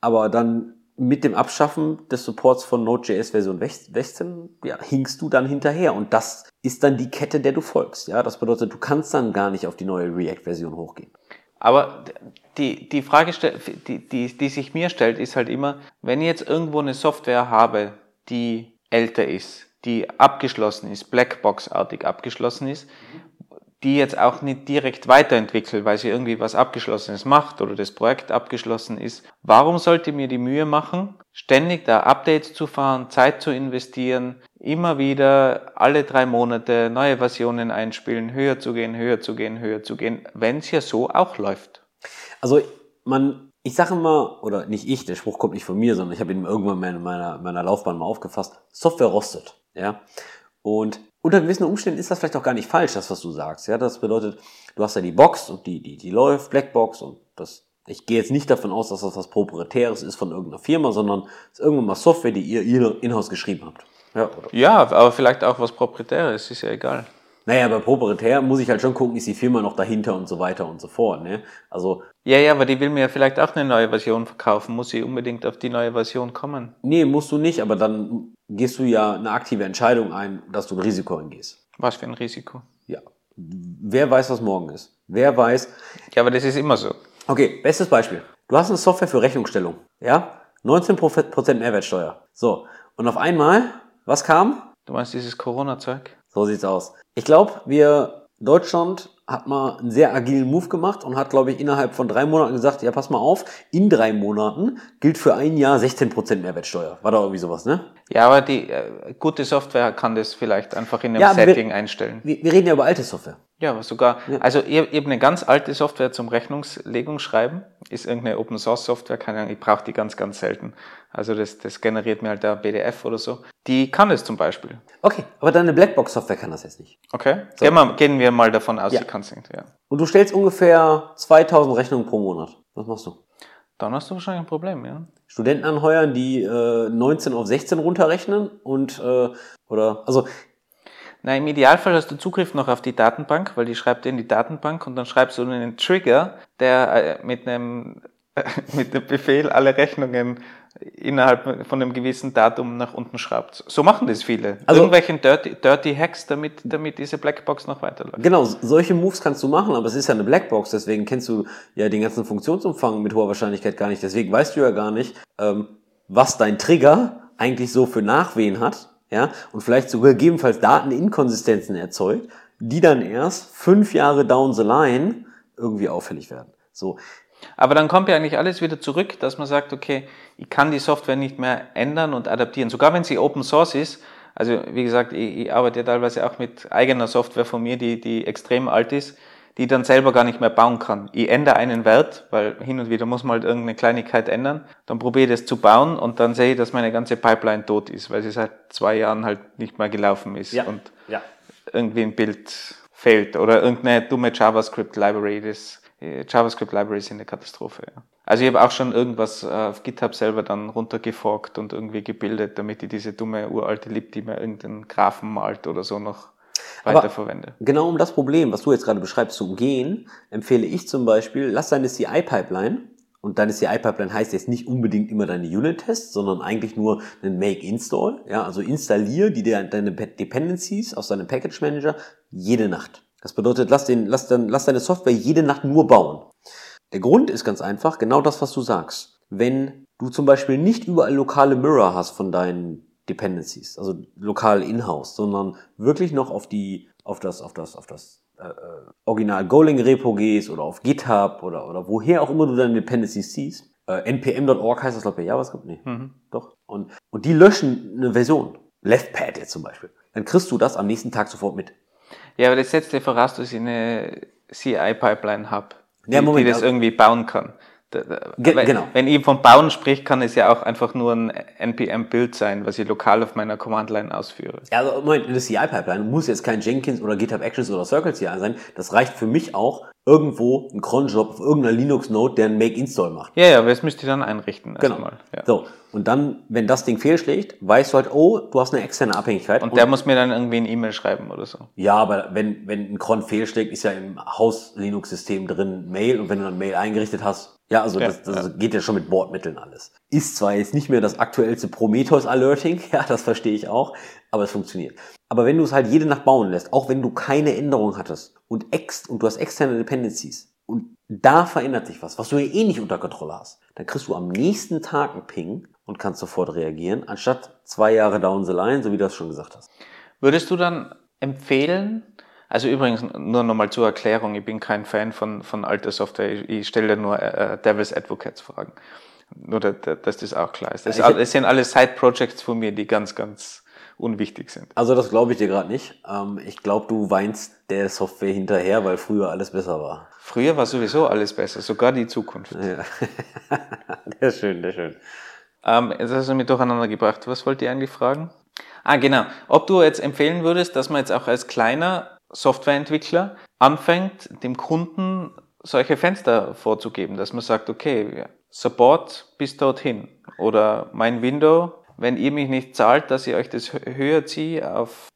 Speaker 4: Aber dann mit dem Abschaffen des Supports von Node.js Version 16 ja, hinkst du dann hinterher und das ist dann die Kette, der du folgst. Ja, das bedeutet, du kannst dann gar nicht auf die neue React-Version hochgehen.
Speaker 3: Aber die, die Frage, die, die, die sich mir stellt, ist halt immer, wenn ich jetzt irgendwo eine Software habe, die älter ist, die abgeschlossen ist, Blackbox-artig abgeschlossen ist, die jetzt auch nicht direkt weiterentwickelt, weil sie irgendwie was Abgeschlossenes macht oder das Projekt abgeschlossen ist. Warum sollte mir die Mühe machen, ständig da Updates zu fahren, Zeit zu investieren, immer wieder alle drei Monate neue Versionen einspielen, höher zu gehen, höher zu gehen, höher zu gehen, wenn es ja so auch läuft?
Speaker 4: Also man, ich sage immer, oder nicht ich, der Spruch kommt nicht von mir, sondern ich habe ihn irgendwann in meiner, meiner Laufbahn mal aufgefasst, Software rostet. Ja? Und unter gewissen Umständen ist das vielleicht auch gar nicht falsch, das, was du sagst. Ja, das bedeutet, du hast ja die Box und die, die, die läuft, Blackbox und das, ich gehe jetzt nicht davon aus, dass das was Proprietäres ist von irgendeiner Firma, sondern es ist irgendwann mal Software, die ihr, ihr in-house geschrieben habt.
Speaker 3: Ja, oder? ja, aber vielleicht auch was Proprietäres, ist ja egal.
Speaker 4: Naja, bei proprietär muss ich halt schon gucken, ist die Firma noch dahinter und so weiter und so fort. Ne? Also
Speaker 3: ja, ja, aber die will mir ja vielleicht auch eine neue Version verkaufen. Muss sie unbedingt auf die neue Version kommen?
Speaker 4: Nee, musst du nicht, aber dann gehst du ja eine aktive Entscheidung ein, dass du ein Risiko eingehst.
Speaker 3: Was für ein Risiko?
Speaker 4: Ja. Wer weiß, was morgen ist? Wer weiß.
Speaker 3: Ja, aber das ist immer so.
Speaker 4: Okay, bestes Beispiel. Du hast eine Software für Rechnungsstellung. Ja? 19% Mehrwertsteuer. So. Und auf einmal, was kam?
Speaker 3: Du meinst dieses Corona-Zeug?
Speaker 4: So sieht's aus. Ich glaube, wir Deutschland hat mal einen sehr agilen Move gemacht und hat, glaube ich, innerhalb von drei Monaten gesagt, ja, pass mal auf, in drei Monaten gilt für ein Jahr 16% Mehrwertsteuer. War da irgendwie sowas, ne?
Speaker 3: Ja, aber die äh, gute Software kann das vielleicht einfach in einem ja, Setting
Speaker 4: wir,
Speaker 3: einstellen.
Speaker 4: Wir, wir, reden ja über alte Software.
Speaker 3: Ja, aber sogar, ja. also eben eine ganz alte Software zum Rechnungslegung schreiben, ist irgendeine Open Source Software, keine Ahnung, ich brauche die ganz, ganz selten. Also das, das generiert mir halt der PDF oder so. Die kann es zum Beispiel.
Speaker 4: Okay, aber deine Blackbox-Software kann das jetzt nicht.
Speaker 3: Okay, so. gehen, wir, gehen wir mal davon aus, ja. sie kann es nicht, ja.
Speaker 4: Und du stellst ungefähr 2000 Rechnungen pro Monat. Was machst du?
Speaker 3: Dann hast du wahrscheinlich ein Problem, ja.
Speaker 4: Studenten anheuern, die äh, 19 auf 16 runterrechnen und äh, oder also
Speaker 3: na, im Idealfall hast du Zugriff noch auf die Datenbank, weil die schreibt in die Datenbank und dann schreibst du einen Trigger, der äh, mit einem, mit dem Befehl alle Rechnungen innerhalb von einem gewissen Datum nach unten schraubt. So machen das viele. Also, Irgendwelchen dirty, dirty Hacks, damit, damit diese Blackbox noch weiterläuft.
Speaker 4: Genau, solche Moves kannst du machen, aber es ist ja eine Blackbox, deswegen kennst du ja den ganzen Funktionsumfang mit hoher Wahrscheinlichkeit gar nicht. Deswegen weißt du ja gar nicht, ähm, was dein Trigger eigentlich so für Nachwehen hat ja, und vielleicht sogar gegebenenfalls Dateninkonsistenzen erzeugt, die dann erst fünf Jahre down the line irgendwie auffällig werden. So.
Speaker 3: Aber dann kommt ja eigentlich alles wieder zurück, dass man sagt, okay, ich kann die Software nicht mehr ändern und adaptieren. Sogar wenn sie Open Source ist. Also wie gesagt, ich, ich arbeite ja teilweise auch mit eigener Software von mir, die, die extrem alt ist, die ich dann selber gar nicht mehr bauen kann. Ich ändere einen Wert, weil hin und wieder muss man halt irgendeine Kleinigkeit ändern. Dann probiere ich das zu bauen und dann sehe ich, dass meine ganze Pipeline tot ist, weil sie seit zwei Jahren halt nicht mehr gelaufen ist
Speaker 4: Ja.
Speaker 3: und
Speaker 4: Ja.
Speaker 3: irgendwie ein Bild fehlt oder irgendeine dumme JavaScript-Library. Das JavaScript-Library ist eine Katastrophe. Ja. Also ich habe auch schon irgendwas äh, auf GitHub selber dann runtergeforkt und irgendwie gebildet, damit ich diese dumme uralte Lib, die mir irgendeinen Graphen malt oder so noch
Speaker 4: Aber-
Speaker 3: weiterverwende.
Speaker 4: Genau um das Problem, was du jetzt gerade beschreibst, zu umgehen, empfehle ich zum Beispiel, lass deine CI-Pipeline, und deine CI-Pipeline heißt jetzt nicht unbedingt immer deine Unit-Tests, sondern eigentlich nur einen Make-Install. Ja, also installier die de- deine Pe- Dependencies aus deinem Package Manager jede Nacht. Das bedeutet, lass, den, lass, dann, lass deine Software jede Nacht nur bauen. Der Grund ist ganz einfach, genau das, was du sagst. Wenn du zum Beispiel nicht überall lokale Mirror hast von deinen Dependencies, also lokal in-house, sondern wirklich noch auf die, auf das, auf das, auf das äh, äh, Original Golang Repo gehst oder auf GitHub oder, oder woher auch immer du deine Dependencies siehst. Äh, npm.org heißt das, glaube ich, bei JavaScript? Nee,
Speaker 3: Mhm.
Speaker 4: doch. Und, und die löschen eine Version. Leftpad jetzt zum Beispiel. Dann kriegst du das am nächsten Tag sofort mit.
Speaker 3: Ja, aber das setzt ja voraus, dass ich eine CI-Pipeline habe, die,
Speaker 4: Ja, Moment,
Speaker 3: die das
Speaker 4: aber-
Speaker 3: irgendwie bauen kann.
Speaker 4: Ge-
Speaker 3: wenn,
Speaker 4: genau.
Speaker 3: Wenn ich vom Bauen spricht, kann es ja auch einfach nur ein NPM-Bild sein, was ich lokal auf meiner Command-Line ausführe.
Speaker 4: Ja, also Moment, eine CI-Pipeline muss jetzt kein Jenkins oder GitHub Actions oder Circle CI sein. Das reicht für mich auch irgendwo ein Cronjob auf irgendeiner Linux-Node, der einen Make-Install macht.
Speaker 3: Ja, ja, das müsste ich dann einrichten
Speaker 4: Genau.
Speaker 3: erstmal. Ja.
Speaker 4: So. Und dann, wenn das Ding fehlschlägt, weißt du halt, oh, du hast eine externe Abhängigkeit.
Speaker 3: Und der muss mir dann irgendwie ein E-Mail schreiben oder so.
Speaker 4: ja, aber wenn, wenn ein Cron fehlschlägt, ist ja im Haus-Linux-System drin Mail und wenn du dann Mail eingerichtet hast, ja, also
Speaker 3: Ja,
Speaker 4: das, das geht ja schon mit Bordmitteln alles. Ist zwar jetzt nicht mehr das aktuellste Prometheus-Alerting, ja, das verstehe ich auch, aber es funktioniert. Aber wenn du es halt jede Nacht bauen lässt, auch wenn du keine Änderung hattest und, ex und du hast externe Dependencies und da verändert sich was, was du ja eh nicht unter Kontrolle hast, dann kriegst du am nächsten Tag einen Ping und kannst sofort reagieren, anstatt zwei Jahre down the line, so wie du das schon gesagt hast.
Speaker 3: Würdest du dann empfehlen, also übrigens nur nochmal zur Erklärung, ich bin kein Fan von, von alter Software, ich, ich stelle nur äh, Devil's Advocates Fragen. Nur, dass, dass das auch klar ist. Das sind alle Side-Projects von mir, die ganz, ganz unwichtig sind.
Speaker 4: Also das glaube ich dir gerade nicht. Ähm, ich glaube, du weinst der Software hinterher, weil früher alles besser war.
Speaker 3: Früher war sowieso alles besser, sogar die Zukunft.
Speaker 4: Ja. der ist schön, der ist schön.
Speaker 3: Ähm, jetzt hast du mich durcheinander gebracht. Was wollt ihr eigentlich fragen? Ah, genau. Ob du jetzt empfehlen würdest, dass man jetzt auch als kleiner Softwareentwickler anfängt, dem Kunden solche Fenster vorzugeben, dass man sagt, okay, Support bis dorthin. Oder mein Window, wenn ihr mich nicht zahlt, dass ich euch das hö- höher ziehe auf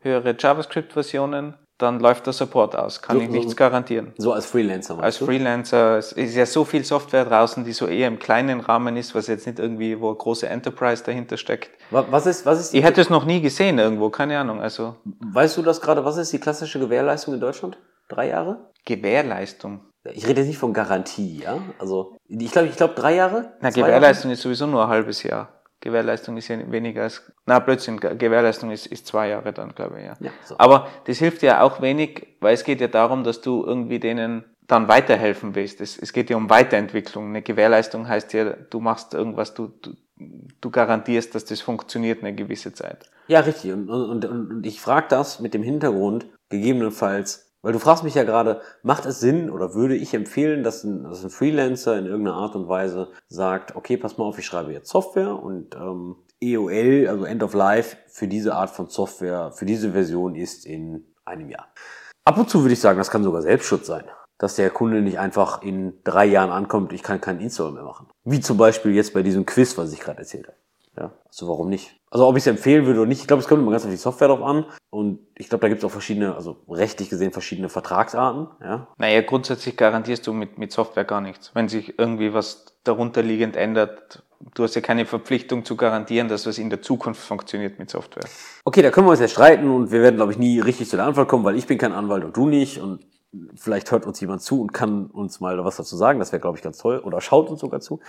Speaker 3: höhere JavaScript-Versionen, dann läuft der Support aus. Kann
Speaker 4: So-
Speaker 3: ich nichts garantieren.
Speaker 4: So als Freelancer.
Speaker 3: Als
Speaker 4: du?
Speaker 3: Freelancer es ist ja so viel Software draußen, die so eher im kleinen Rahmen ist, was jetzt nicht irgendwie, wo eine große Enterprise dahinter steckt.
Speaker 4: Wa- Was ist, was ist
Speaker 3: Ich hätte es noch nie gesehen irgendwo, keine Ahnung. Also
Speaker 4: weißt du das gerade, was ist die klassische Gewährleistung in Deutschland? Drei Jahre?
Speaker 3: Gewährleistung.
Speaker 4: Ich rede jetzt nicht von Garantie, ja? Also, ich glaube, ich glaube drei Jahre?
Speaker 3: Na, Gewährleistung ist sowieso nur ein halbes Jahr. Gewährleistung ist ja weniger als, na, Blödsinn, Ge- Gewährleistung ist, ist zwei Jahre dann, glaube ich, ja.
Speaker 4: Ja, so.
Speaker 3: Aber das hilft ja auch wenig, weil es geht ja darum, dass du irgendwie denen dann weiterhelfen willst. Es, es geht ja um Weiterentwicklung. Eine Gewährleistung heißt ja, du machst irgendwas, du, du, du garantierst, dass das funktioniert eine gewisse Zeit.
Speaker 4: Ja, richtig. Und, und, und, und ich frage das mit dem Hintergrund, gegebenenfalls, weil du fragst mich ja gerade, macht es Sinn oder würde ich empfehlen, dass ein, dass ein Freelancer in irgendeiner Art und Weise sagt, okay, pass mal auf, ich schreibe jetzt Software und ähm, EOL, also End of Life, für diese Art von Software, für diese Version ist in einem Jahr. Ab und zu würde ich sagen, das kann sogar Selbstschutz sein. Dass der Kunde nicht einfach in drei Jahren ankommt, ich kann keinen Install mehr machen. Wie zum Beispiel jetzt bei diesem Quiz, was ich gerade erzählt habe. Ja, also warum nicht? Also ob ich es empfehlen würde oder nicht, ich glaube, es kommt immer ganz auf die Software drauf an. Und ich glaube, da gibt es auch verschiedene, also rechtlich gesehen verschiedene Vertragsarten. Ja,
Speaker 3: Naja, grundsätzlich garantierst du mit, mit Software gar nichts. Wenn sich irgendwie was darunterliegend ändert, du hast ja keine Verpflichtung zu garantieren, dass was in der Zukunft funktioniert mit Software.
Speaker 4: Okay, da können wir uns ja streiten und wir werden, glaube ich, nie richtig zu der Antwort kommen, weil ich bin kein Anwalt und du nicht. Und vielleicht hört uns jemand zu und kann uns mal was dazu sagen. Das wäre, glaube ich, ganz toll. Oder schaut uns sogar zu.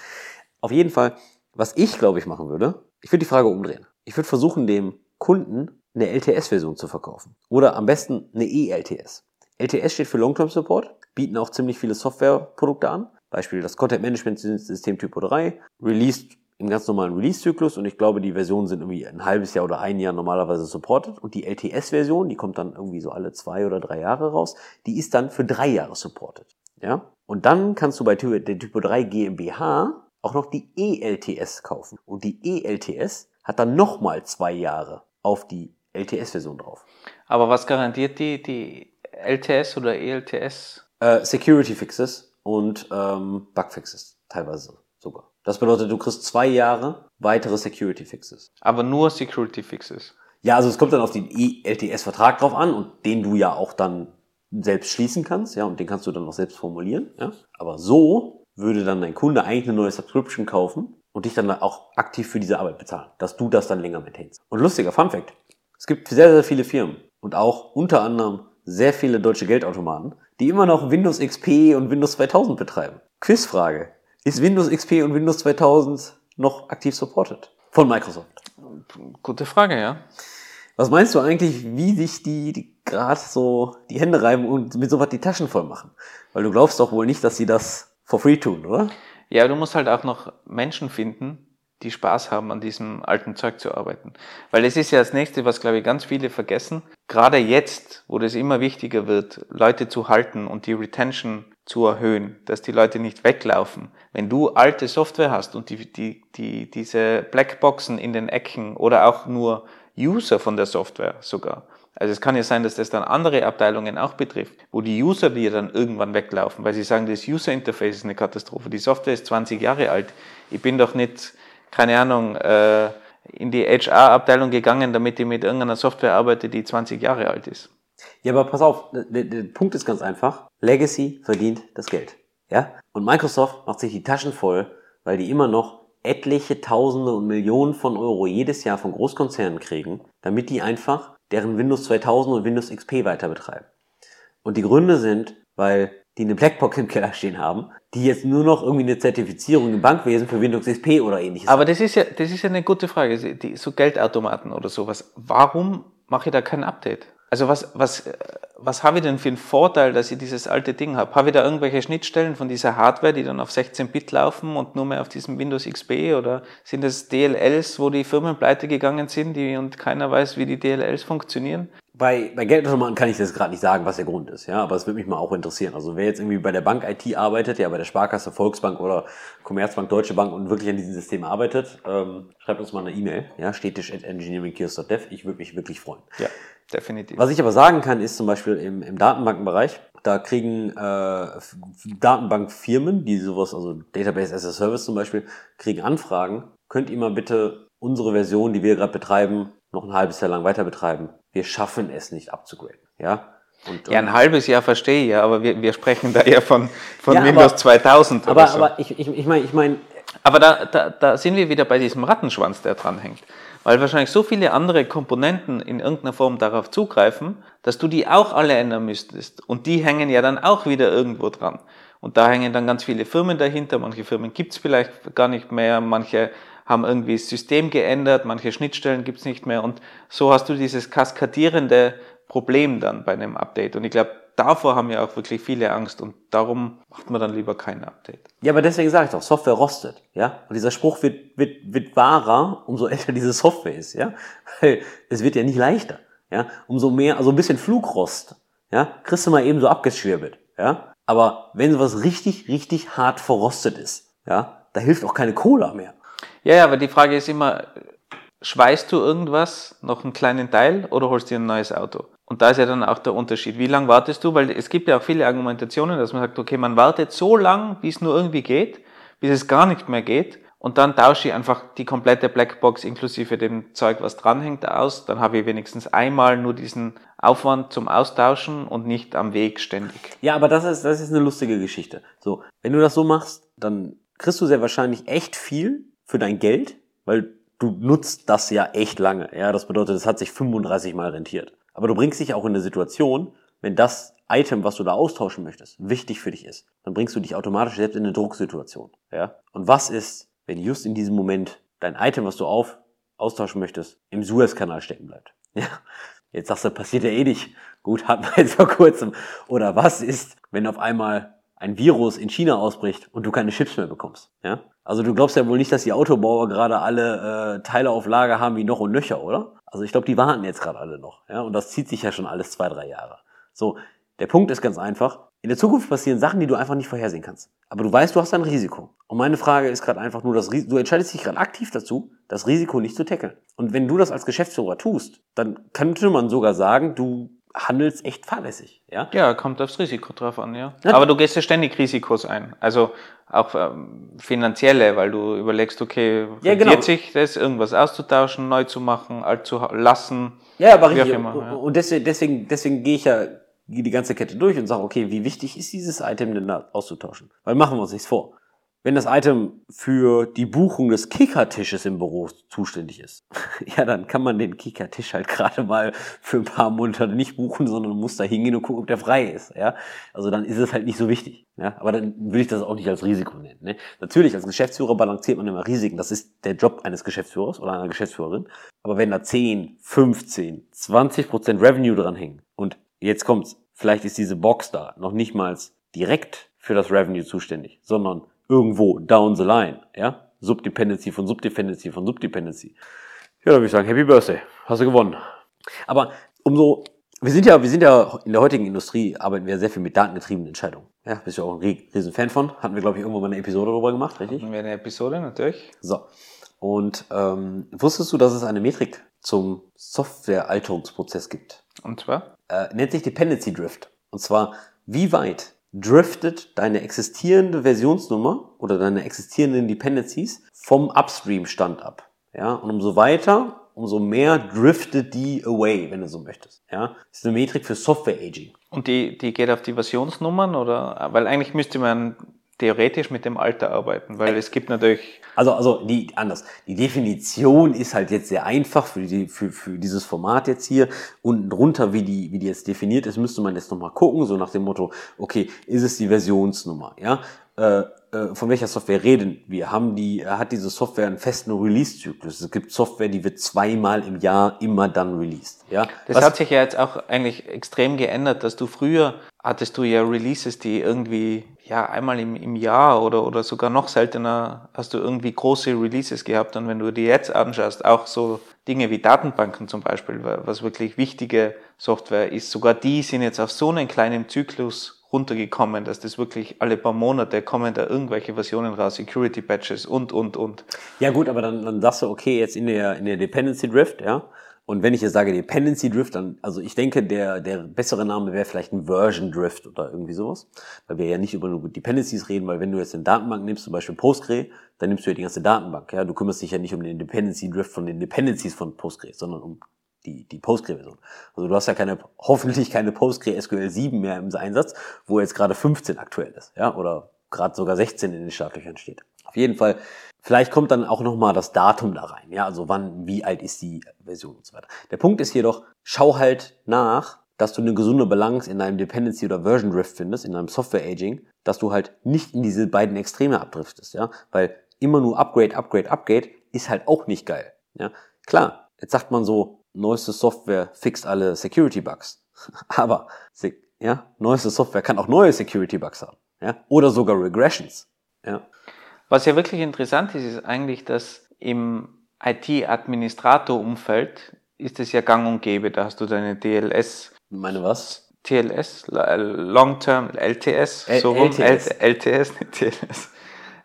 Speaker 4: Auf jeden Fall, was ich, glaube ich, machen würde, ich würde die Frage umdrehen. Ich würde versuchen, dem Kunden eine LTS-Version zu verkaufen. Oder am besten eine ELTS. LTS steht für Long-Term Support, bieten auch ziemlich viele Softwareprodukte an. Beispiel das Content Management System Typo 3, released im ganz normalen Release-Zyklus und ich glaube, die Versionen sind irgendwie ein halbes Jahr oder ein Jahr normalerweise supported und die LTS-Version, die kommt dann irgendwie so alle zwei oder drei Jahre raus, die ist dann für drei Jahre supported. Ja? Und dann kannst du bei der Typo 3 GmbH auch noch die ELTS kaufen. Und die ELTS hat dann nochmal zwei Jahre auf die LTS-Version drauf.
Speaker 3: Aber was garantiert die, die LTS oder ELTS?
Speaker 4: Äh, Security Fixes und ähm, Bugfixes teilweise sogar. Das bedeutet, du kriegst zwei Jahre weitere Security Fixes.
Speaker 3: Aber nur Security Fixes.
Speaker 4: Ja, also es kommt dann auf den ELTS-Vertrag drauf an und den du ja auch dann selbst schließen kannst, ja, und den kannst du dann auch selbst formulieren, ja. Aber so würde dann dein Kunde eigentlich eine neue Subscription kaufen und dich dann auch aktiv für diese Arbeit bezahlen, dass du das dann länger maintainst. Und lustiger Fun Fact. Es gibt sehr, sehr viele Firmen und auch unter anderem sehr viele deutsche Geldautomaten, die immer noch Windows XP und Windows 2000 betreiben. Quizfrage. Ist Windows XP und Windows 2000 noch aktiv supported? Von Microsoft.
Speaker 3: Gute Frage, ja.
Speaker 4: Was meinst du eigentlich, wie sich die, die gerade so die Hände reiben und mit sowas die Taschen voll machen? Weil du glaubst doch wohl nicht, dass sie das for free tun, oder?
Speaker 3: Ja, du musst halt auch noch Menschen finden, die Spaß haben, an diesem alten Zeug zu arbeiten. Weil es ist ja das nächste, was, glaube ich, ganz viele vergessen. Gerade jetzt, wo das immer wichtiger wird, Leute zu halten und die Retention zu erhöhen, dass die Leute nicht weglaufen. Wenn du alte Software hast und die, die, die, diese Blackboxen in den Ecken oder auch nur User von der Software sogar. Also es kann ja sein, dass das dann andere Abteilungen auch betrifft, wo die User dir dann irgendwann weglaufen, weil sie sagen, das User Interface ist eine Katastrophe. Die Software ist 20 Jahre alt. Ich bin doch nicht keine Ahnung, äh, in die HR-Abteilung gegangen, damit ich mit irgendeiner Software arbeite, die 20 Jahre alt ist.
Speaker 4: Ja, aber pass auf, der, der Punkt ist ganz einfach. Legacy verdient das Geld. Ja? Und Microsoft macht sich die Taschen voll, weil die immer noch etliche Tausende und Millionen von Euro jedes Jahr von Großkonzernen kriegen, damit die einfach deren Windows 2000 und Windows XP weiter betreiben. Und die Gründe sind, weil die eine Blackbox im Keller stehen haben, die jetzt nur noch irgendwie eine Zertifizierung im Bankwesen für Windows XP oder ähnliches
Speaker 3: Aber das ist ja, das ist ja eine gute Frage. Die, so Geldautomaten oder sowas. Warum mache ich da kein Update? Also was, was, was habe ich denn für einen Vorteil, dass ich dieses alte Ding habe? Habe ich da irgendwelche Schnittstellen von dieser Hardware, die dann auf 16-Bit laufen und nur mehr auf diesem Windows XP? Oder sind das DLLs, wo die Firmen pleite gegangen sind die, und keiner weiß, wie die DLLs funktionieren?
Speaker 4: Bei, bei Geldautomaten kann ich das gerade nicht sagen, was der Grund ist, ja, aber es würde mich mal auch interessieren. Also wer jetzt irgendwie bei der Bank IT arbeitet, ja, bei der Sparkasse, Volksbank oder Commerzbank, Deutsche Bank und wirklich an diesem System arbeitet, ähm, schreibt uns mal eine E-Mail, ja, stetisch at engineeringkiosk.dev. Ich würde mich wirklich freuen.
Speaker 3: Ja, definitiv.
Speaker 4: Was ich aber sagen kann, ist zum Beispiel im, im Datenbankenbereich, da kriegen äh, Datenbankfirmen, die sowas, also Database as a Service zum Beispiel, kriegen Anfragen. Könnt ihr mal bitte unsere Version, die wir gerade betreiben, noch ein halbes Jahr lang weiter betreiben? wir schaffen es nicht abzugraden. Ja,
Speaker 3: und, ja, ein halbes Jahr verstehe ich ja, aber wir, wir sprechen da eher von, von ja, Windows aber, 2000
Speaker 4: aber, so. Aber ich, ich, ich meine, ich mein,
Speaker 3: aber da, da, da sind wir wieder bei diesem Rattenschwanz, der dranhängt. Weil wahrscheinlich so viele andere Komponenten in irgendeiner Form darauf zugreifen, dass du die auch alle ändern müsstest. Und die hängen ja dann auch wieder irgendwo dran. Und da hängen dann ganz viele Firmen dahinter. Manche Firmen gibt's vielleicht gar nicht mehr, manche haben irgendwie das System geändert, manche Schnittstellen gibt's nicht mehr und so hast du dieses kaskadierende Problem dann bei einem Update. Und ich glaube, davor haben ja auch wirklich viele Angst und darum macht man dann lieber kein Update.
Speaker 4: Ja, aber deswegen sage ich doch, Software rostet, ja. Und dieser Spruch wird, wird, wird wahrer, umso älter diese Software ist, ja. Weil es wird ja nicht leichter, ja. Umso mehr, also ein bisschen Flugrost, ja, kriegst du mal eben so abgeschwirbelt, ja. Aber wenn sowas richtig, richtig hart verrostet ist, ja, da hilft auch keine Cola mehr.
Speaker 3: Ja, ja, aber die Frage ist immer, schweißt du irgendwas, noch einen kleinen Teil oder holst dir ein neues Auto? Und da ist ja dann auch der Unterschied. Wie lange wartest du? Weil es gibt ja auch viele Argumentationen, dass man sagt, okay, man wartet so lang, wie es nur irgendwie geht, bis es gar nicht mehr geht. Und dann tausche ich einfach die komplette Blackbox inklusive dem Zeug, was dranhängt, aus. Dann habe ich wenigstens einmal nur diesen Aufwand zum Austauschen und nicht am Weg ständig.
Speaker 4: Ja, aber das ist, das ist eine lustige Geschichte. So, wenn du das so machst, dann kriegst du sehr wahrscheinlich echt viel für dein Geld, weil du nutzt das ja echt lange. Ja, das bedeutet, es hat sich 35 mal rentiert. Aber du bringst dich auch in eine Situation, wenn das Item, was du da austauschen möchtest, wichtig für dich ist, dann bringst du dich automatisch selbst in eine Drucksituation. Ja? Und was ist, wenn just in diesem Moment dein Item, was du auf, austauschen möchtest, im Suezkanal stecken bleibt? Ja? Jetzt sagst du, passiert ja eh nicht. Gut, hat man jetzt vor kurzem. Oder was ist, wenn auf einmal ein Virus in China ausbricht und du keine Chips mehr bekommst. Ja? Also du glaubst ja wohl nicht, dass die Autobauer gerade alle äh, Teile auf Lager haben wie noch und nöcher, oder? Also ich glaube, die warten jetzt gerade alle noch. Ja? Und das zieht sich ja schon alles zwei, drei Jahre. So, der Punkt ist ganz einfach. In der Zukunft passieren Sachen, die du einfach nicht vorhersehen kannst. Aber du weißt, du hast ein Risiko. Und meine Frage ist gerade einfach nur, dass du entscheidest dich gerade aktiv dazu, das Risiko nicht zu tackeln. Und wenn du das als Geschäftsführer tust, dann könnte man sogar sagen, du handelst echt fahrlässig. Ja,
Speaker 3: ja kommt aufs Risiko drauf an, ja. ja. Aber du gehst ja ständig Risikos ein. Also auch ähm, finanzielle, weil du überlegst, okay, ja, genau. sich das, irgendwas auszutauschen, neu zu machen, alt zu lassen.
Speaker 4: Ja, aber richtig. Immer, ja. Und deswegen, deswegen, deswegen gehe ich ja die ganze Kette durch und sage, okay, wie wichtig ist dieses Item denn da auszutauschen? Weil machen wir uns nichts vor. Wenn das Item für die Buchung des Kickertisches im Büro zuständig ist, ja, dann kann man den Kickertisch halt gerade mal für ein paar Monate nicht buchen, sondern muss da hingehen und gucken, ob der frei ist. Ja, also dann ist es halt nicht so wichtig. Ja, aber dann würde ich das auch nicht als Risiko nennen. Ne? Natürlich, als Geschäftsführer balanciert man immer Risiken. Das ist der Job eines Geschäftsführers oder einer Geschäftsführerin. Aber wenn da 10, 15, 20 Prozent Revenue dran hängen und jetzt kommt's, vielleicht ist diese Box da noch nicht mal direkt für das Revenue zuständig, sondern irgendwo down the line, ja? Subdependency von Subdependency von Subdependency. Ja, dann würde ich sagen, Happy Birthday, hast du gewonnen. Aber umso, wir sind ja, wir sind ja in der heutigen Industrie arbeiten wir sehr viel mit datengetriebenen Entscheidungen. Ja, bist du auch ein riesen Fan von. Hatten wir, glaube ich, irgendwo mal eine Episode darüber gemacht, richtig?
Speaker 3: Hatten wir eine Episode, natürlich.
Speaker 4: So. Und ähm, wusstest du, dass es eine Metrik zum Software-Alterungsprozess gibt?
Speaker 3: Und zwar?
Speaker 4: Äh, nennt sich Dependency Drift. Und zwar, wie weit driftet deine existierende Versionsnummer oder deine existierenden Dependencies vom Upstream-Stand ab. Ja, und umso weiter, umso mehr driftet die away, wenn du so möchtest. Ja, das ist eine Metrik für Software Aging.
Speaker 3: Und die, die geht auf die Versionsnummern oder, weil eigentlich müsste man theoretisch mit dem Alter arbeiten, weil es gibt natürlich.
Speaker 4: Also, also die anders. Die Definition ist halt jetzt sehr einfach für, die, für, für dieses Format jetzt hier. Unten drunter, wie die, wie die jetzt definiert ist, müsste man jetzt nochmal gucken, so nach dem Motto, okay, ist es die Versionsnummer, ja? Äh, von welcher Software reden wir? Haben die, hat diese Software einen festen Release-Zyklus? Es gibt Software, die wird zweimal im Jahr immer dann released. Ja?
Speaker 3: Das Was? hat sich ja jetzt auch eigentlich extrem geändert, dass du früher hattest du ja Releases, die irgendwie ja einmal im, im Jahr oder, oder sogar noch seltener hast du irgendwie große Releases gehabt. Und wenn du dir jetzt anschaust, auch so Dinge wie Datenbanken zum Beispiel, was wirklich wichtige Software ist, sogar die sind jetzt auf so einen kleinen Zyklus runtergekommen, dass das wirklich alle paar Monate kommen da irgendwelche Versionen raus, Security Patches und, und, und.
Speaker 4: Ja gut, aber dann, dann sagst du, okay, jetzt in der, in der Dependency Drift, ja. Und wenn ich jetzt sage Dependency Drift, dann, also ich denke, der, der bessere Name wäre vielleicht ein Version Drift oder irgendwie sowas. Weil wir ja nicht über nur Dependencies reden, weil wenn du jetzt eine Datenbank nimmst, zum Beispiel Postgre, dann nimmst du ja die ganze Datenbank, ja. Du kümmerst dich ja nicht um den Dependency Drift von den Dependencies von Postgre, sondern um die, die PostgreSQL-Version. Also du hast ja keine, hoffentlich keine PostgreSQL 7 mehr im Einsatz, wo jetzt gerade 15 aktuell ist, ja, oder gerade sogar 16 in den Startlöchern steht. Auf jeden Fall, vielleicht kommt dann auch nochmal das Datum da rein, ja, also wann, wie alt ist die Version und so weiter. Der Punkt ist jedoch, schau halt nach, dass du eine gesunde Balance in deinem Dependency oder Version Drift findest, in deinem Software Aging, dass du halt nicht in diese beiden Extreme abdriftest, ja, weil immer nur Upgrade, Upgrade, Upgrade ist halt auch nicht geil, ja. Klar, jetzt sagt man so, neueste Software fixt alle Security Bugs. Aber ja, neueste Software kann auch neue Security Bugs haben, ja, oder sogar Regressions, ja.
Speaker 3: Was ja wirklich interessant ist, ist eigentlich, dass im IT-Administrator-Umfeld ist es ja gang und gäbe. Da hast du deine DLS.
Speaker 4: Meine was?
Speaker 3: TLS, Long-Term, LTS,
Speaker 4: so rum, LTS,
Speaker 3: LTS, nicht TLS.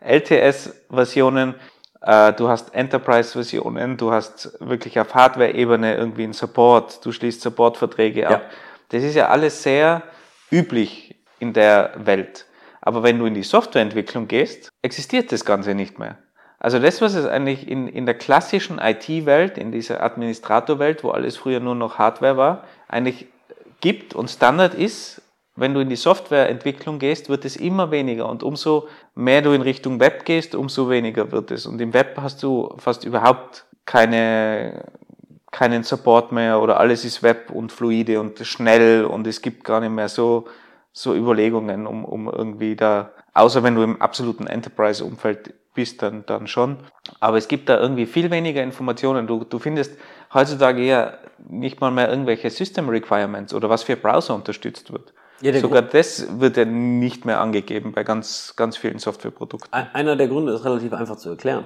Speaker 3: LTS-Versionen, du hast Enterprise-Versionen, du hast wirklich auf Hardware-Ebene irgendwie einen Support, du schließt Support-Verträge ab. Ja. Das ist ja alles sehr üblich in der Welt. Aber wenn du in die Softwareentwicklung gehst, existiert das Ganze nicht mehr. Also das, was es eigentlich in, in der klassischen IT-Welt, in dieser Administrator-Welt, wo alles früher nur noch Hardware war, eigentlich gibt und Standard ist, wenn du in die Softwareentwicklung gehst, wird es immer weniger und umso mehr du in Richtung Web gehst, umso weniger wird es. Und im Web hast du fast überhaupt keine, keinen Support mehr oder alles ist Web und fluide und schnell und es gibt gar nicht mehr so, so Überlegungen, um, um irgendwie da, außer wenn du im absoluten Enterprise-Umfeld bist, dann, dann schon. Aber es gibt da irgendwie viel weniger Informationen. Du, du findest heutzutage ja nicht mal mehr irgendwelche System Requirements oder was für Browser unterstützt wird
Speaker 4: Ja,
Speaker 3: Sogar das wird ja nicht mehr angegeben bei ganz, ganz vielen Softwareprodukten.
Speaker 4: Ein- Einer der Gründe ist relativ einfach zu erklären.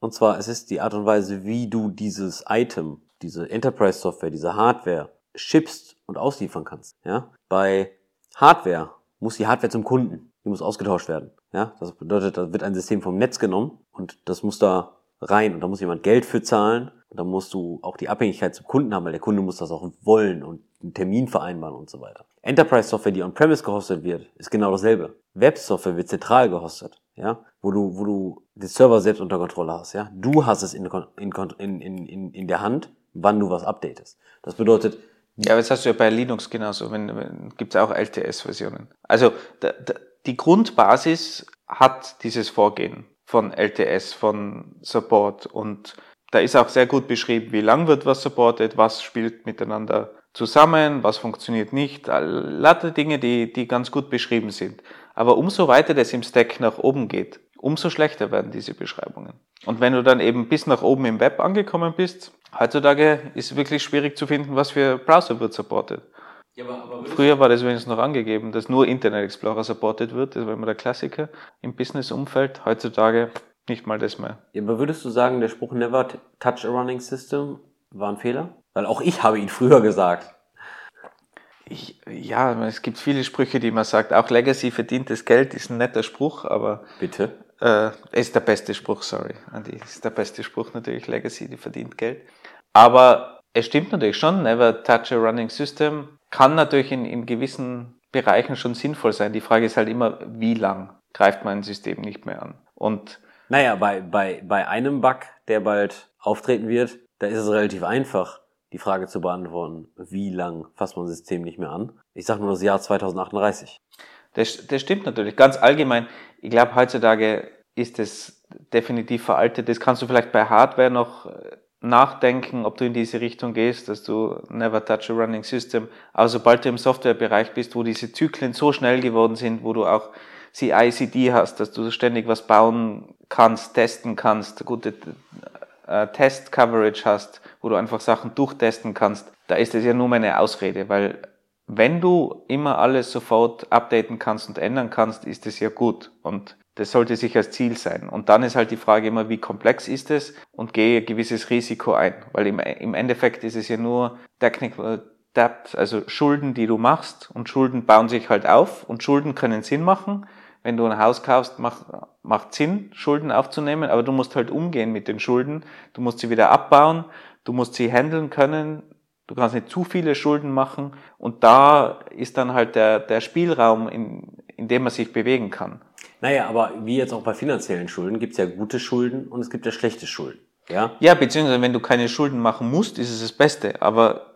Speaker 4: Und zwar, es ist die Art und Weise, wie du dieses Item, diese Enterprise-Software, diese Hardware schippst und ausliefern kannst. Ja? Bei Hardware muss die Hardware zum Kunden. Die muss ausgetauscht werden. Ja? Das bedeutet, da wird ein System vom Netz genommen und das muss da rein und da muss jemand Geld für zahlen und da musst du auch die Abhängigkeit zum Kunden haben, weil der Kunde muss das auch wollen und einen Termin vereinbaren und so weiter. Enterprise-Software, die on-premise gehostet wird, ist genau dasselbe. Web-Software wird zentral gehostet, ja, wo du, wo du den Server selbst unter Kontrolle hast, ja. Du hast es in, in, in, in, in, der Hand, wann du was updatest. Das bedeutet,
Speaker 3: Ja, aber das hast du ja bei Linux genauso, wenn, wenn gibt es auch LTS-Versionen. Also da, da, die Grundbasis hat dieses Vorgehen von LTS, von Support und da ist auch sehr gut beschrieben, wie lang wird was supported, was spielt miteinander zusammen, was funktioniert nicht, lauter Dinge, die, die ganz gut beschrieben sind. Aber umso weiter das im Stack nach oben geht, umso schlechter werden diese Beschreibungen. Und wenn du dann eben bis nach oben im Web angekommen bist, heutzutage ist wirklich schwierig zu finden, was für Browser wird supported. Früher war das wenigstens noch angegeben, dass nur Internet Explorer supported wird, das war immer der Klassiker im Business-Umfeld. Heutzutage nicht mal das mehr.
Speaker 4: ja, aber würdest du sagen, der Spruch Never touch a running system war ein Fehler? Weil auch ich habe ihn früher gesagt.
Speaker 3: Ich, ja, es gibt viele Sprüche, die man sagt. Auch Legacy verdientes Geld ist ein netter Spruch, aber
Speaker 4: Bitte?
Speaker 3: äh, ist der beste Spruch, sorry. Andy, ist der beste Spruch natürlich Legacy, die verdient Geld. Aber es stimmt natürlich schon, never touch a running system kann natürlich in, in gewissen Bereichen schon sinnvoll sein. Die Frage ist halt immer, wie lang greift man ein System nicht mehr an? Und
Speaker 4: Naja, bei, bei, bei einem Bug, der bald auftreten wird, da ist es relativ einfach, die Frage zu beantworten, wie lang fasst man ein System nicht mehr an? Ich sage nur das Jahr 2038.
Speaker 3: Das, das stimmt natürlich. Ganz allgemein, ich glaube, heutzutage ist es definitiv veraltet. Das kannst du vielleicht bei Hardware noch äh, nachdenken, ob du in diese Richtung gehst, dass du never touch a running system. Aber sobald du im Softwarebereich bist, wo diese Zyklen so schnell geworden sind, wo du auch CI/CD hast, dass du ständig was bauen kannst, testen kannst, gute äh, Test-Coverage hast, wo du einfach Sachen durchtesten kannst, da ist es ja nur meine Ausrede, weil wenn du immer alles sofort updaten kannst und ändern kannst, ist es ja gut und das sollte sich als Ziel sein. Und dann ist halt die Frage immer, wie komplex ist es und gehe gewisses Risiko ein, weil im, im Endeffekt ist es ja nur Technical Debt, also Schulden, die du machst und Schulden bauen sich halt auf und Schulden können Sinn machen. Wenn du ein Haus kaufst, macht, macht Sinn, Schulden aufzunehmen, aber du musst halt umgehen mit den Schulden. Du musst sie wieder abbauen, du musst sie handeln können, du kannst nicht zu viele Schulden machen und da ist dann halt der, der Spielraum, in, in dem man sich bewegen kann.
Speaker 4: Naja, aber wie jetzt auch bei finanziellen Schulden gibt es ja gute Schulden und es gibt ja schlechte Schulden. Ja?
Speaker 3: Ja, beziehungsweise wenn du keine Schulden machen musst, ist es das Beste, aber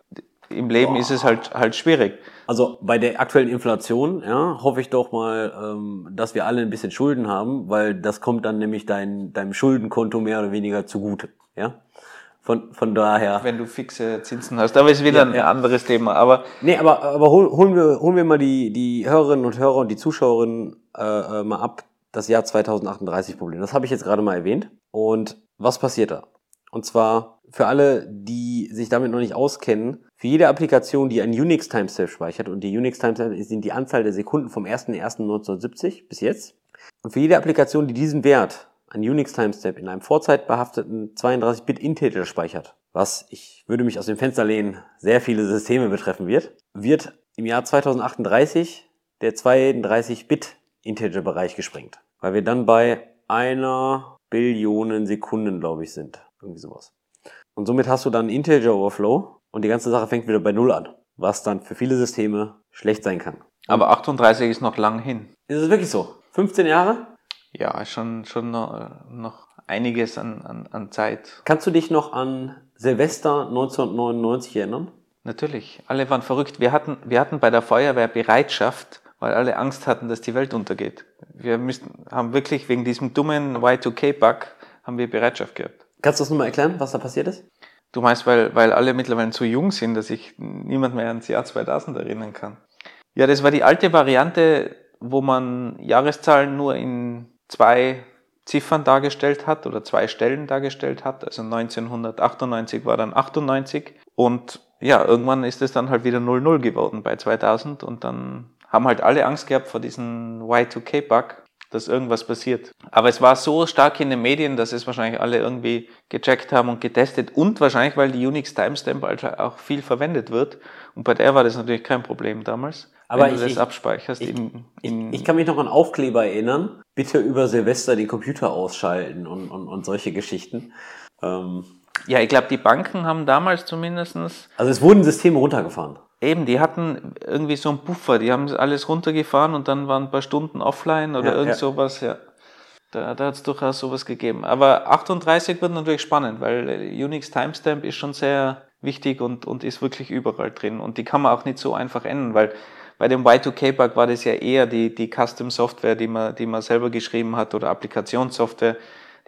Speaker 3: im Leben ist es halt, halt schwierig.
Speaker 4: Also bei der aktuellen Inflation ja, hoffe ich doch mal, ähm, dass wir alle ein bisschen Schulden haben, weil das kommt dann nämlich dein, deinem Schuldenkonto mehr oder weniger zugute. Ja? Von, von daher.
Speaker 3: Wenn du fixe Zinsen hast. Aber es ist wieder
Speaker 4: Ja,
Speaker 3: ein
Speaker 4: ja.
Speaker 3: anderes Thema. Aber
Speaker 4: Nee, aber, aber hol, holen, wir, holen wir mal die, die Hörerinnen und Hörer und die Zuschauerinnen äh, äh, mal ab. Das Jahr 2038 Problem. Das habe ich jetzt gerade mal erwähnt. Und was passiert da? Und zwar für alle, die sich damit noch nicht auskennen, für jede Applikation, die ein Unix Timestamp speichert, und die Unix Timestamp sind die Anzahl der Sekunden vom 01.01.1970 bis jetzt, und für jede Applikation, die diesen Wert, ein Unix Timestamp, in einem vorzeitbehafteten 32-Bit Integer speichert, was ich würde mich aus dem Fenster lehnen, sehr viele Systeme betreffen wird, wird im Jahr 2038 der 32-Bit Integer Bereich gesprengt, weil wir dann bei einer Billionen Sekunden, glaube ich, sind. Irgendwie sowas. Und somit hast du dann Integer Overflow und die ganze Sache fängt wieder bei Null an, was dann für viele Systeme schlecht sein kann.
Speaker 3: Aber 38 ist noch lang hin.
Speaker 4: Ist es wirklich so? 15 Jahre?
Speaker 3: Ja, schon, schon noch, einiges an, an, an Zeit.
Speaker 4: Kannst du dich noch an Silvester 1999 erinnern?
Speaker 3: Natürlich, alle waren verrückt. Wir hatten, wir hatten bei der Feuerwehr Bereitschaft, weil alle Angst hatten, dass die Welt untergeht. Wir müssten, haben wirklich wegen diesem dummen Y2K-Bug haben wir Bereitschaft gehabt.
Speaker 4: Kannst du das nochmal erklären, was da passiert ist?
Speaker 3: Du meinst, weil, weil alle mittlerweile zu jung sind, dass sich niemand mehr ans Jahr 2000 erinnern kann. Ja, das war die alte Variante, wo man Jahreszahlen nur in zwei Ziffern dargestellt hat oder zwei Stellen dargestellt hat. Also 1998 war dann 98 und ja, irgendwann ist es dann halt wieder 0-0 geworden bei 2000 und dann haben halt alle Angst gehabt vor diesem Y2K-Bug, dass irgendwas passiert. Aber es war so stark in den Medien, dass es wahrscheinlich alle irgendwie gecheckt haben und getestet und wahrscheinlich, weil die Unix Timestamp also auch viel verwendet wird. Und bei der war das natürlich kein Problem damals.
Speaker 4: Aber
Speaker 3: wenn
Speaker 4: ich-
Speaker 3: du das
Speaker 4: ich-
Speaker 3: abspeicherst
Speaker 4: Ich,
Speaker 3: in,
Speaker 4: ich,
Speaker 3: in
Speaker 4: ich kann mich noch an Aufkleber erinnern. Bitte über Silvester den Computer ausschalten und, und, und solche Geschichten. Ähm,
Speaker 3: ja, ich glaube, die Banken haben damals zumindestens
Speaker 4: also es wurden Systeme runtergefahren.
Speaker 3: Eben, die hatten irgendwie so einen Buffer, die haben alles runtergefahren und dann waren ein paar Stunden offline oder
Speaker 4: Ja,
Speaker 3: irgend
Speaker 4: ja.
Speaker 3: sowas, ja. Da, da hat es durchaus sowas gegeben. Aber 38 wird natürlich spannend, weil Unix Timestamp ist schon sehr wichtig und, und ist wirklich überall drin. Und die kann man auch nicht so einfach ändern, weil bei dem Y2K-Bug war das ja eher die, die Custom-Software, die man, die man selber geschrieben hat oder Applikationssoftware,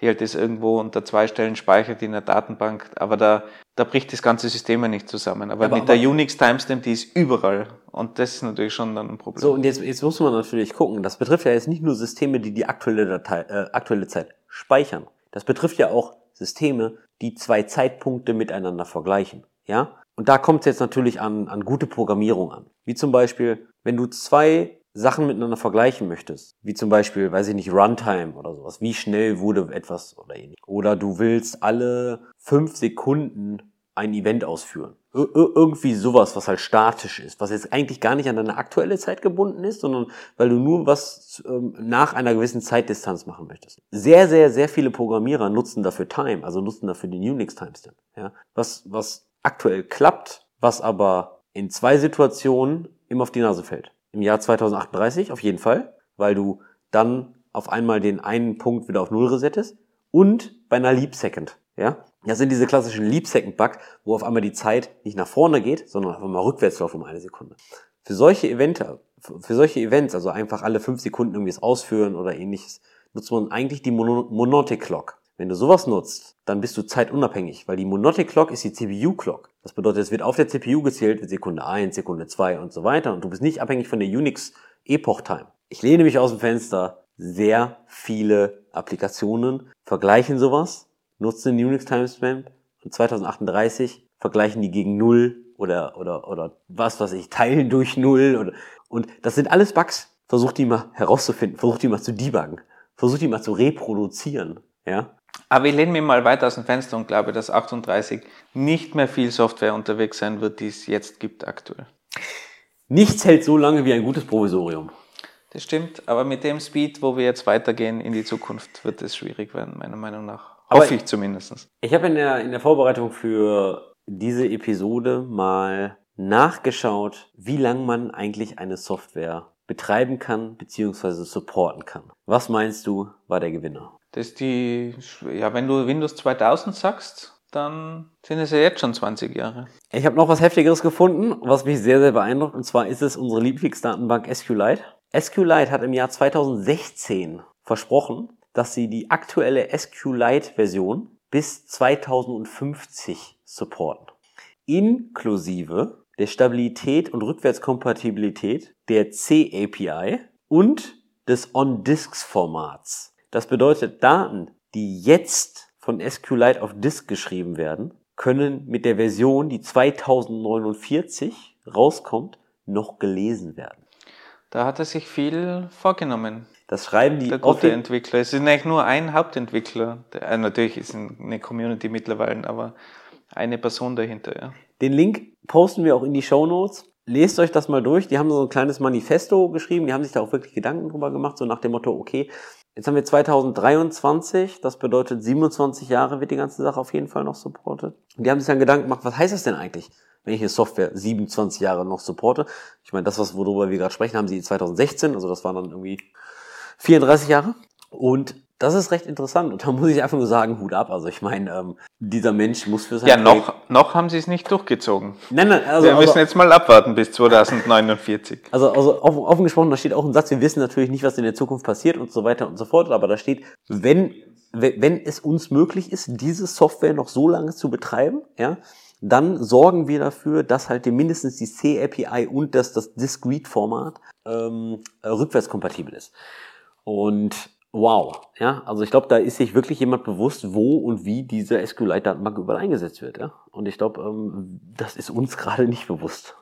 Speaker 3: die halt das irgendwo unter zwei Stellen speichert in der Datenbank. Aber da, da bricht das ganze System ja nicht zusammen. Aber,
Speaker 4: Aber-
Speaker 3: mit
Speaker 4: aber-
Speaker 3: der Unix Timestamp, die ist überall. Und das ist natürlich schon dann ein Problem.
Speaker 4: So, und jetzt, jetzt muss man natürlich gucken. Das betrifft ja jetzt nicht nur Systeme, die die aktuelle, Datei, äh, aktuelle Zeit speichern. Das betrifft ja auch Systeme, die zwei Zeitpunkte miteinander vergleichen. Ja? Und da kommt es jetzt natürlich an, an gute Programmierung an. Wie zum Beispiel, wenn du zwei Sachen miteinander vergleichen möchtest, wie zum Beispiel, weiß ich nicht, Runtime oder sowas, wie schnell wurde etwas oder ähnlich. Oder du willst alle fünf Sekunden ein Event ausführen. Ir ir- irgendwie sowas, was halt statisch ist, was jetzt eigentlich gar nicht an deine aktuelle Zeit gebunden ist, sondern weil du nur was ähm, nach einer gewissen Zeitdistanz machen möchtest. Sehr, sehr, sehr viele Programmierer nutzen dafür Time, also nutzen dafür den Unix Timestamp. Ja? Was, was aktuell klappt, was aber in zwei Situationen immer auf die Nase fällt. Im Jahr 2038 auf jeden Fall, weil du dann auf einmal den einen Punkt wieder auf Null resettest und bei einer Leap Second. Ja? Das sind diese klassischen Leap Second Bug, wo auf einmal die Zeit nicht nach vorne geht, sondern auf einmal rückwärts läuft um eine Sekunde. Für solche Events, für solche Events, also einfach alle fünf Sekunden irgendwie das ausführen oder ähnliches, nutzt man eigentlich die Mono Monotic Clock. Wenn du sowas nutzt, dann bist du zeitunabhängig, weil die Monotic Clock ist die CPU Clock. Das bedeutet, es wird auf der CPU gezählt, Sekunde 1, Sekunde 2 und so weiter und du bist nicht abhängig von der Unix Epoch Time. Ich lehne mich aus dem Fenster, sehr viele Applikationen vergleichen sowas, nutzen den Unix Timestamp und 2038 vergleichen die gegen Null oder, oder, oder was weiß ich, teilen durch Null oder, und das sind alles Bugs. Versucht die mal herauszufinden, versucht die mal zu debuggen, versucht die mal zu reproduzieren, ja.
Speaker 3: Aber ich lehne mich mal weiter aus dem Fenster und glaube, dass 38 nicht mehr viel Software unterwegs sein wird, die es jetzt gibt aktuell.
Speaker 4: Nichts hält so lange wie ein gutes Provisorium.
Speaker 3: Das stimmt, aber mit dem Speed, wo wir jetzt weitergehen in die Zukunft, wird es schwierig werden, meiner Meinung nach.
Speaker 4: Aber-
Speaker 3: Hoffe ich zumindest.
Speaker 4: Ich habe in der, in der Vorbereitung für diese Episode mal nachgeschaut, wie lang man eigentlich eine Software betreiben kann bzw. supporten kann. Was meinst du, war der Gewinner?
Speaker 3: Das ist die, ja, wenn du Windows 2000 sagst, dann sind es ja jetzt schon 20 Jahre.
Speaker 4: Ich habe noch was Heftigeres gefunden, was mich sehr, sehr beeindruckt. Und zwar ist es unsere Lieblingsdatenbank SQLite. SQLite hat im Jahr 2016 versprochen, dass sie die aktuelle SQLite-Version bis 2050 supporten. Inklusive der Stabilität und Rückwärtskompatibilität der C-API und des On-Disks-Formats. Das bedeutet, Daten, die jetzt von SQLite auf Disk geschrieben werden, können mit der Version, die 2049 rauskommt, noch gelesen werden.
Speaker 3: Da hat er sich viel vorgenommen,
Speaker 4: Das schreiben die
Speaker 3: der gute Entwickler. Es ist eigentlich nur ein Hauptentwickler. Der, äh, natürlich ist eine Community mittlerweile, aber eine Person dahinter, ja.
Speaker 4: Den Link posten wir auch in die Show Notes. Lest euch das mal durch. Die haben so ein kleines Manifesto geschrieben. Die haben sich da auch wirklich Gedanken drüber gemacht, so nach dem Motto, okay, jetzt haben wir 2023, das bedeutet 27 Jahre wird die ganze Sache auf jeden Fall noch supportet. Und die haben sich dann Gedanken gemacht, was heißt das denn eigentlich, wenn ich eine Software 27 Jahre noch supporte? Ich meine, das, was worüber wir gerade sprechen, haben sie 2016, also das waren dann irgendwie 34 Jahre. Und das ist recht interessant. Und da muss ich einfach nur sagen, Hut ab. Also ich meine, ähm, dieser Mensch muss für sein
Speaker 3: Ja,
Speaker 4: Projekt-
Speaker 3: noch, noch haben sie es nicht durchgezogen.
Speaker 4: Nein, nein, also,
Speaker 3: wir
Speaker 4: also,
Speaker 3: müssen jetzt mal abwarten bis 2049.
Speaker 4: Also, also offen, offen gesprochen, da steht auch ein Satz, wir wissen natürlich nicht, was in der Zukunft passiert und so weiter und so fort, aber da steht, wenn, wenn es uns möglich ist, diese Software noch so lange zu betreiben, ja, dann sorgen wir dafür, dass halt mindestens die C-API und das, das Discrete-Format ähm, äh, rückwärtskompatibel ist. Und wow. Ja, also ich glaube, da ist sich wirklich jemand bewusst, wo und wie diese SQLite-Datenbank überall eingesetzt wird. Ja? Und ich glaube, ähm, das ist uns gerade nicht bewusst.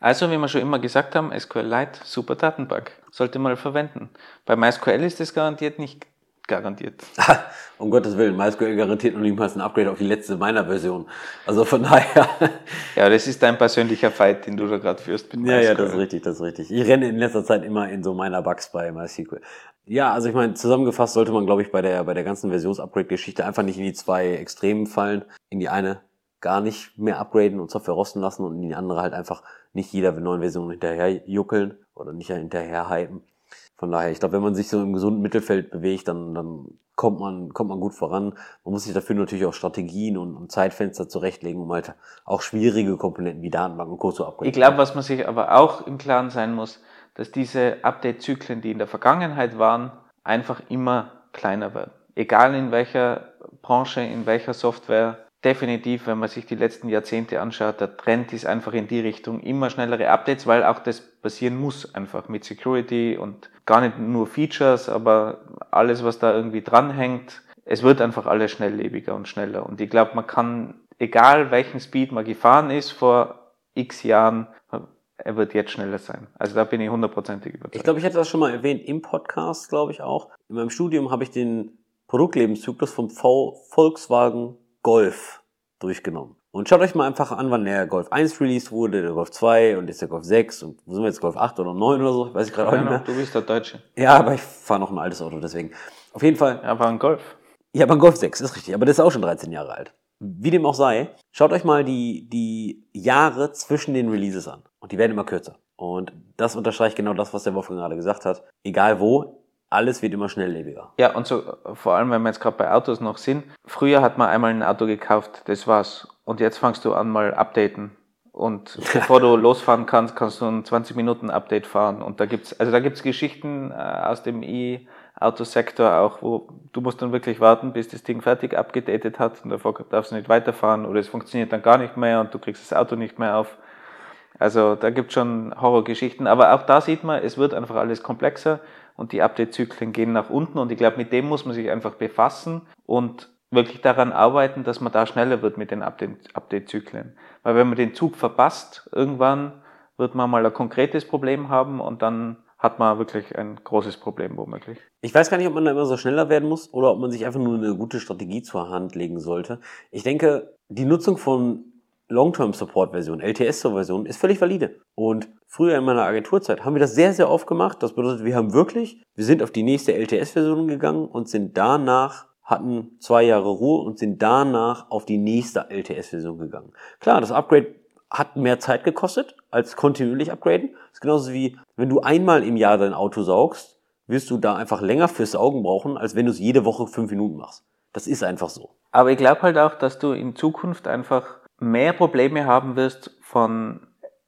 Speaker 3: Also, wie wir schon immer gesagt haben, SQLite, super Datenbank. Sollte man verwenden. Bei MySQL ist das garantiert nicht garantiert.
Speaker 4: um Gottes Willen, MySQL garantiert noch niemals ein Upgrade auf die letzte meiner Version. Also von daher.
Speaker 3: ja, das ist dein persönlicher Fight, den du da gerade führst.
Speaker 4: Mit ja, ja, das ist richtig, das ist richtig. Ich renne in letzter Zeit immer in so meiner Bugs bei MySQL. Ja, also ich meine, zusammengefasst sollte man, glaube ich, bei der, bei der ganzen Versionsupgrade-Geschichte einfach nicht in die zwei Extremen fallen. In die eine gar nicht mehr upgraden und Software rosten lassen und in die andere halt einfach nicht jeder neuen Version hinterher juckeln oder nicht hinterher hypen. Von daher, ich glaube, wenn man sich so im gesunden Mittelfeld bewegt, dann, dann kommt man, kommt man gut voran. Man muss sich dafür natürlich auch Strategien und, und Zeitfenster zurechtlegen, um halt auch schwierige Komponenten wie Datenbanken und Co. zu upgraden.
Speaker 3: Ich glaube, was man sich aber auch im Klaren sein muss, dass diese Update-Zyklen, die in der Vergangenheit waren, einfach immer kleiner werden. Egal in welcher Branche, in welcher Software, definitiv, wenn man sich die letzten Jahrzehnte anschaut, der Trend ist einfach in die Richtung immer schnellere Updates, weil auch das passieren muss einfach mit Security und gar nicht nur Features, aber alles, was da irgendwie dranhängt. Es wird einfach alles schnelllebiger und schneller. Und ich glaube, man kann, egal welchen Speed man gefahren ist vor x Jahren, er wird jetzt schneller sein. Also da bin ich hundertprozentig überzeugt.
Speaker 4: Ich glaube, ich hätte das schon mal erwähnt im Podcast, glaube ich auch. In meinem Studium habe ich den Produktlebenszyklus vom v Volkswagen Golf durchgenommen. Und schaut euch mal einfach an, wann der Golf 1 released wurde, der Golf 2 und jetzt der Golf 6 und wo sind wir jetzt, Golf 8 oder 9 oder so, weiß ich gerade auch nicht mehr.
Speaker 3: Du bist der Deutsche.
Speaker 4: Ja, aber ich fahre noch ein altes Auto, deswegen. Auf jeden Fall.
Speaker 3: Ja, aber ein Golf.
Speaker 4: Ja, aber ein Golf 6, ist richtig, aber das ist auch schon 13 Jahre alt. Wie dem auch sei, schaut euch mal die, die Jahre zwischen den Releases an. Und die werden immer kürzer. Und das unterstreicht genau das, was der Wolfgang gerade gesagt hat. Egal wo, alles wird immer schnelllebiger.
Speaker 3: Ja, und so vor allem, wenn wir jetzt gerade bei Autos noch sind. Früher hat man einmal ein Auto gekauft, das war's. Und jetzt fangst du an mal updaten. Und bevor du losfahren kannst, kannst du ein 20 Minuten Update fahren. Und da gibt's, also da gibt's Geschichten äh, aus dem E-Autosektor auch, wo du musst dann wirklich warten, bis das Ding fertig abgedatet hat und davor darfst du nicht weiterfahren oder es funktioniert dann gar nicht mehr und du kriegst das Auto nicht mehr auf. Also da gibt's schon Horrorgeschichten. Aber auch da sieht man, es wird einfach alles komplexer und die Update-Zyklen gehen nach unten und ich glaube, mit dem muss man sich einfach befassen und wirklich daran arbeiten, dass man da schneller wird mit den Update-Zyklen. Weil wenn man den Zug verpasst, irgendwann wird man mal ein konkretes Problem haben und dann hat man wirklich ein großes Problem womöglich.
Speaker 4: Ich weiß gar nicht, ob man da immer so schneller werden muss oder ob man sich einfach nur eine gute Strategie zur Hand legen sollte. Ich denke, die Nutzung von Long-Term-Support-Version, LTS-Version, ist völlig valide. Und früher in meiner Agenturzeit haben wir das sehr, sehr oft gemacht. Das bedeutet, wir haben wirklich, wir sind auf die nächste LTS-Version gegangen und sind danach, hatten zwei Jahre Ruhe und sind danach auf die nächste LTS-Version gegangen. Klar, das Upgrade hat mehr Zeit gekostet als kontinuierlich upgraden. Das ist genauso wie, wenn du einmal im Jahr dein Auto saugst, wirst du da einfach länger fürs Saugen brauchen, als wenn du es jede Woche fünf Minuten machst. Das ist einfach so.
Speaker 3: Aber ich glaube halt auch, dass du in Zukunft einfach mehr Probleme haben wirst von,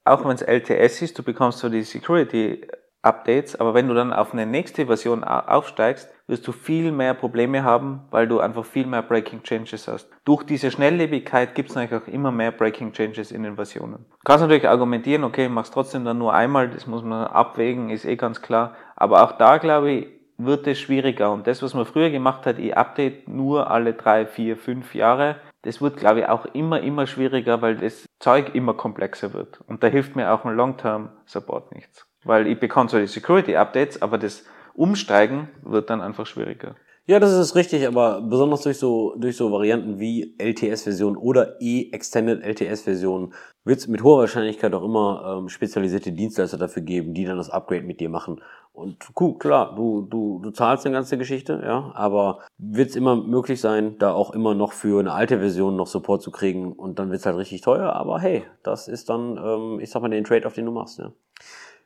Speaker 3: auch wenn es LTS ist, du bekommst so die Security Updates, aber wenn du dann auf eine nächste Version aufsteigst, wirst du viel mehr Probleme haben, weil du einfach viel mehr Breaking Changes hast. Durch diese Schnelllebigkeit gibt es natürlich auch immer mehr Breaking Changes in den Versionen. Du kannst natürlich argumentieren, okay, machst trotzdem dann nur einmal, das muss man abwägen, ist eh ganz klar. Aber auch da, glaube ich, wird es schwieriger. Und das, was man früher gemacht hat, ich update nur alle drei, vier, fünf Jahre, das wird, glaube ich, auch immer, immer schwieriger, weil das Zeug immer komplexer wird. Und da hilft mir auch ein Long-Term-Support nichts. Weil ich bekomme zwar die Security-Updates, aber das Umsteigen wird dann einfach schwieriger.
Speaker 4: Ja, das ist richtig, aber besonders durch so, durch so Varianten wie LTS-Version oder E-Extended LTS-Version wird es mit hoher Wahrscheinlichkeit auch immer ähm, spezialisierte Dienstleister dafür geben, die dann das Upgrade mit dir machen. Und cool, klar, du, du, du zahlst eine ganze Geschichte, ja, aber wird es immer möglich sein, da auch immer noch für eine alte Version noch Support zu kriegen und dann wird es halt richtig teuer, aber hey, das ist dann, ähm, ich sag mal, den Trade, auf den du machst, ja.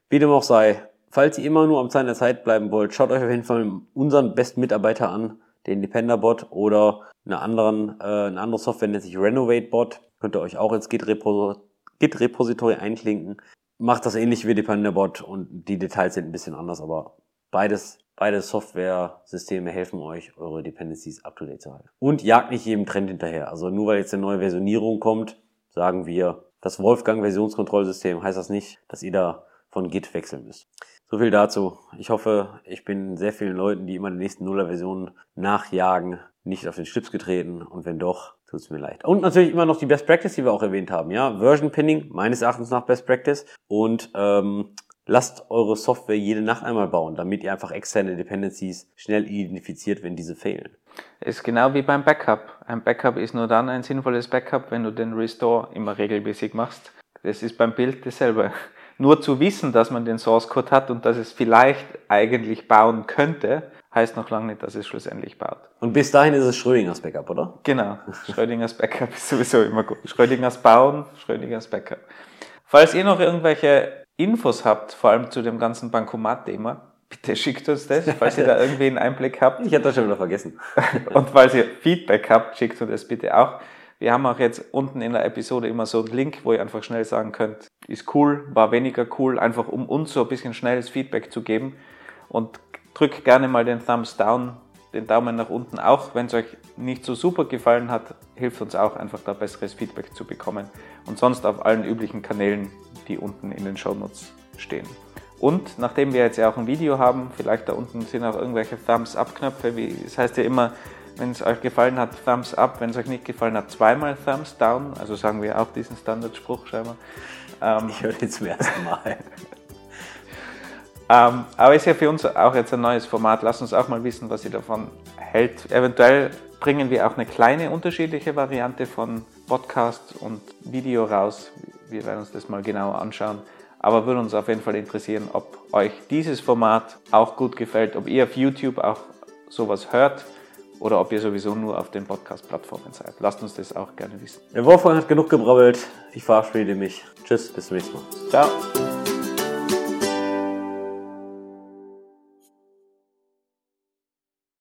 Speaker 4: Wie dem auch sei, falls ihr immer nur am Zahn der Zeit bleiben wollt, schaut euch auf jeden Fall unseren besten Mitarbeiter an, den Dependerbot oder eine, anderen, äh, eine andere Software nennt sich RenovateBot. Könnt ihr euch auch ins Git-Repository einklinken. Macht das ähnlich wie Dependerbot und die Details sind ein bisschen anders, aber beides, beide Software-Systeme helfen euch, eure Dependencies up-to-date zu halten. Und jagt nicht jedem Trend hinterher. Also nur weil jetzt eine neue Versionierung kommt, sagen wir, das Wolfgang-Versionskontrollsystem heißt das nicht, dass ihr da von Git wechseln müsst. So viel dazu. Ich hoffe, ich bin sehr vielen Leuten, die immer die nächsten Nuller-Versionen nachjagen, nicht auf den Schlips getreten. Und wenn doch, tut es mir leid. Und natürlich immer noch die Best Practice, die wir auch erwähnt haben. Ja, Version Pinning, meines Erachtens nach Best Practice. Und ähm, lasst eure Software jede Nacht einmal bauen, damit ihr einfach externe Dependencies schnell identifiziert, wenn diese fehlen.
Speaker 3: Ist genau wie beim Backup. Ein Backup ist nur dann ein sinnvolles Backup, wenn du den Restore immer regelmäßig machst. Das ist beim Bild dasselbe. Nur zu wissen, dass man den Source Code hat und dass es vielleicht eigentlich bauen könnte, heißt noch lange nicht, dass es schlussendlich baut.
Speaker 4: Und bis dahin ist es Schrödingers Backup, oder?
Speaker 3: Genau. Schrödingers Backup ist sowieso immer gut. Schrödingers bauen, Schrödingers Backup. Falls ihr noch irgendwelche Infos habt, vor allem zu dem ganzen Bankomat-Thema, bitte schickt uns das, falls ihr da irgendwie einen Einblick habt.
Speaker 4: Ich hatte das schon wieder vergessen.
Speaker 3: Und falls ihr Feedback habt, schickt uns das bitte auch. Wir haben auch jetzt unten in der Episode immer so einen Link, wo ihr einfach schnell sagen könnt, ist cool, war weniger cool, einfach um uns so ein bisschen schnelles Feedback zu geben. Und drückt gerne mal den Thumbs down, den Daumen nach unten auch. Wenn es euch nicht so super gefallen hat, hilft uns auch einfach da besseres Feedback zu bekommen. Und sonst auf allen üblichen Kanälen, die unten in den Shownotes stehen. Und nachdem wir jetzt ja auch ein Video haben, vielleicht da unten sind auch irgendwelche Thumbs-Up-Knöpfe, wie es heißt ja immer, wenn es euch gefallen hat, Thumbs Up, wenn es euch nicht gefallen hat, zweimal Thumbs Down, also sagen wir auch diesen Standardspruch scheinbar.
Speaker 4: Ähm, ich höre den zum ersten Mal.
Speaker 3: ähm, aber ist ja für uns auch jetzt ein neues Format. Lasst uns auch mal wissen, was ihr davon hält. Eventuell bringen wir auch eine kleine unterschiedliche Variante von Podcast und Video raus. Wir werden uns das mal genauer anschauen. Aber würde uns auf jeden Fall interessieren, ob euch dieses Format auch gut gefällt, ob ihr auf YouTube auch sowas hört oder ob ihr sowieso nur auf den Podcast-Plattformen seid. Lasst uns das auch gerne wissen.
Speaker 4: Der Wolfgang hat genug gebrabbelt. Ich verabschiede mich. Tschüss, bis zum nächsten Mal.
Speaker 3: Ciao.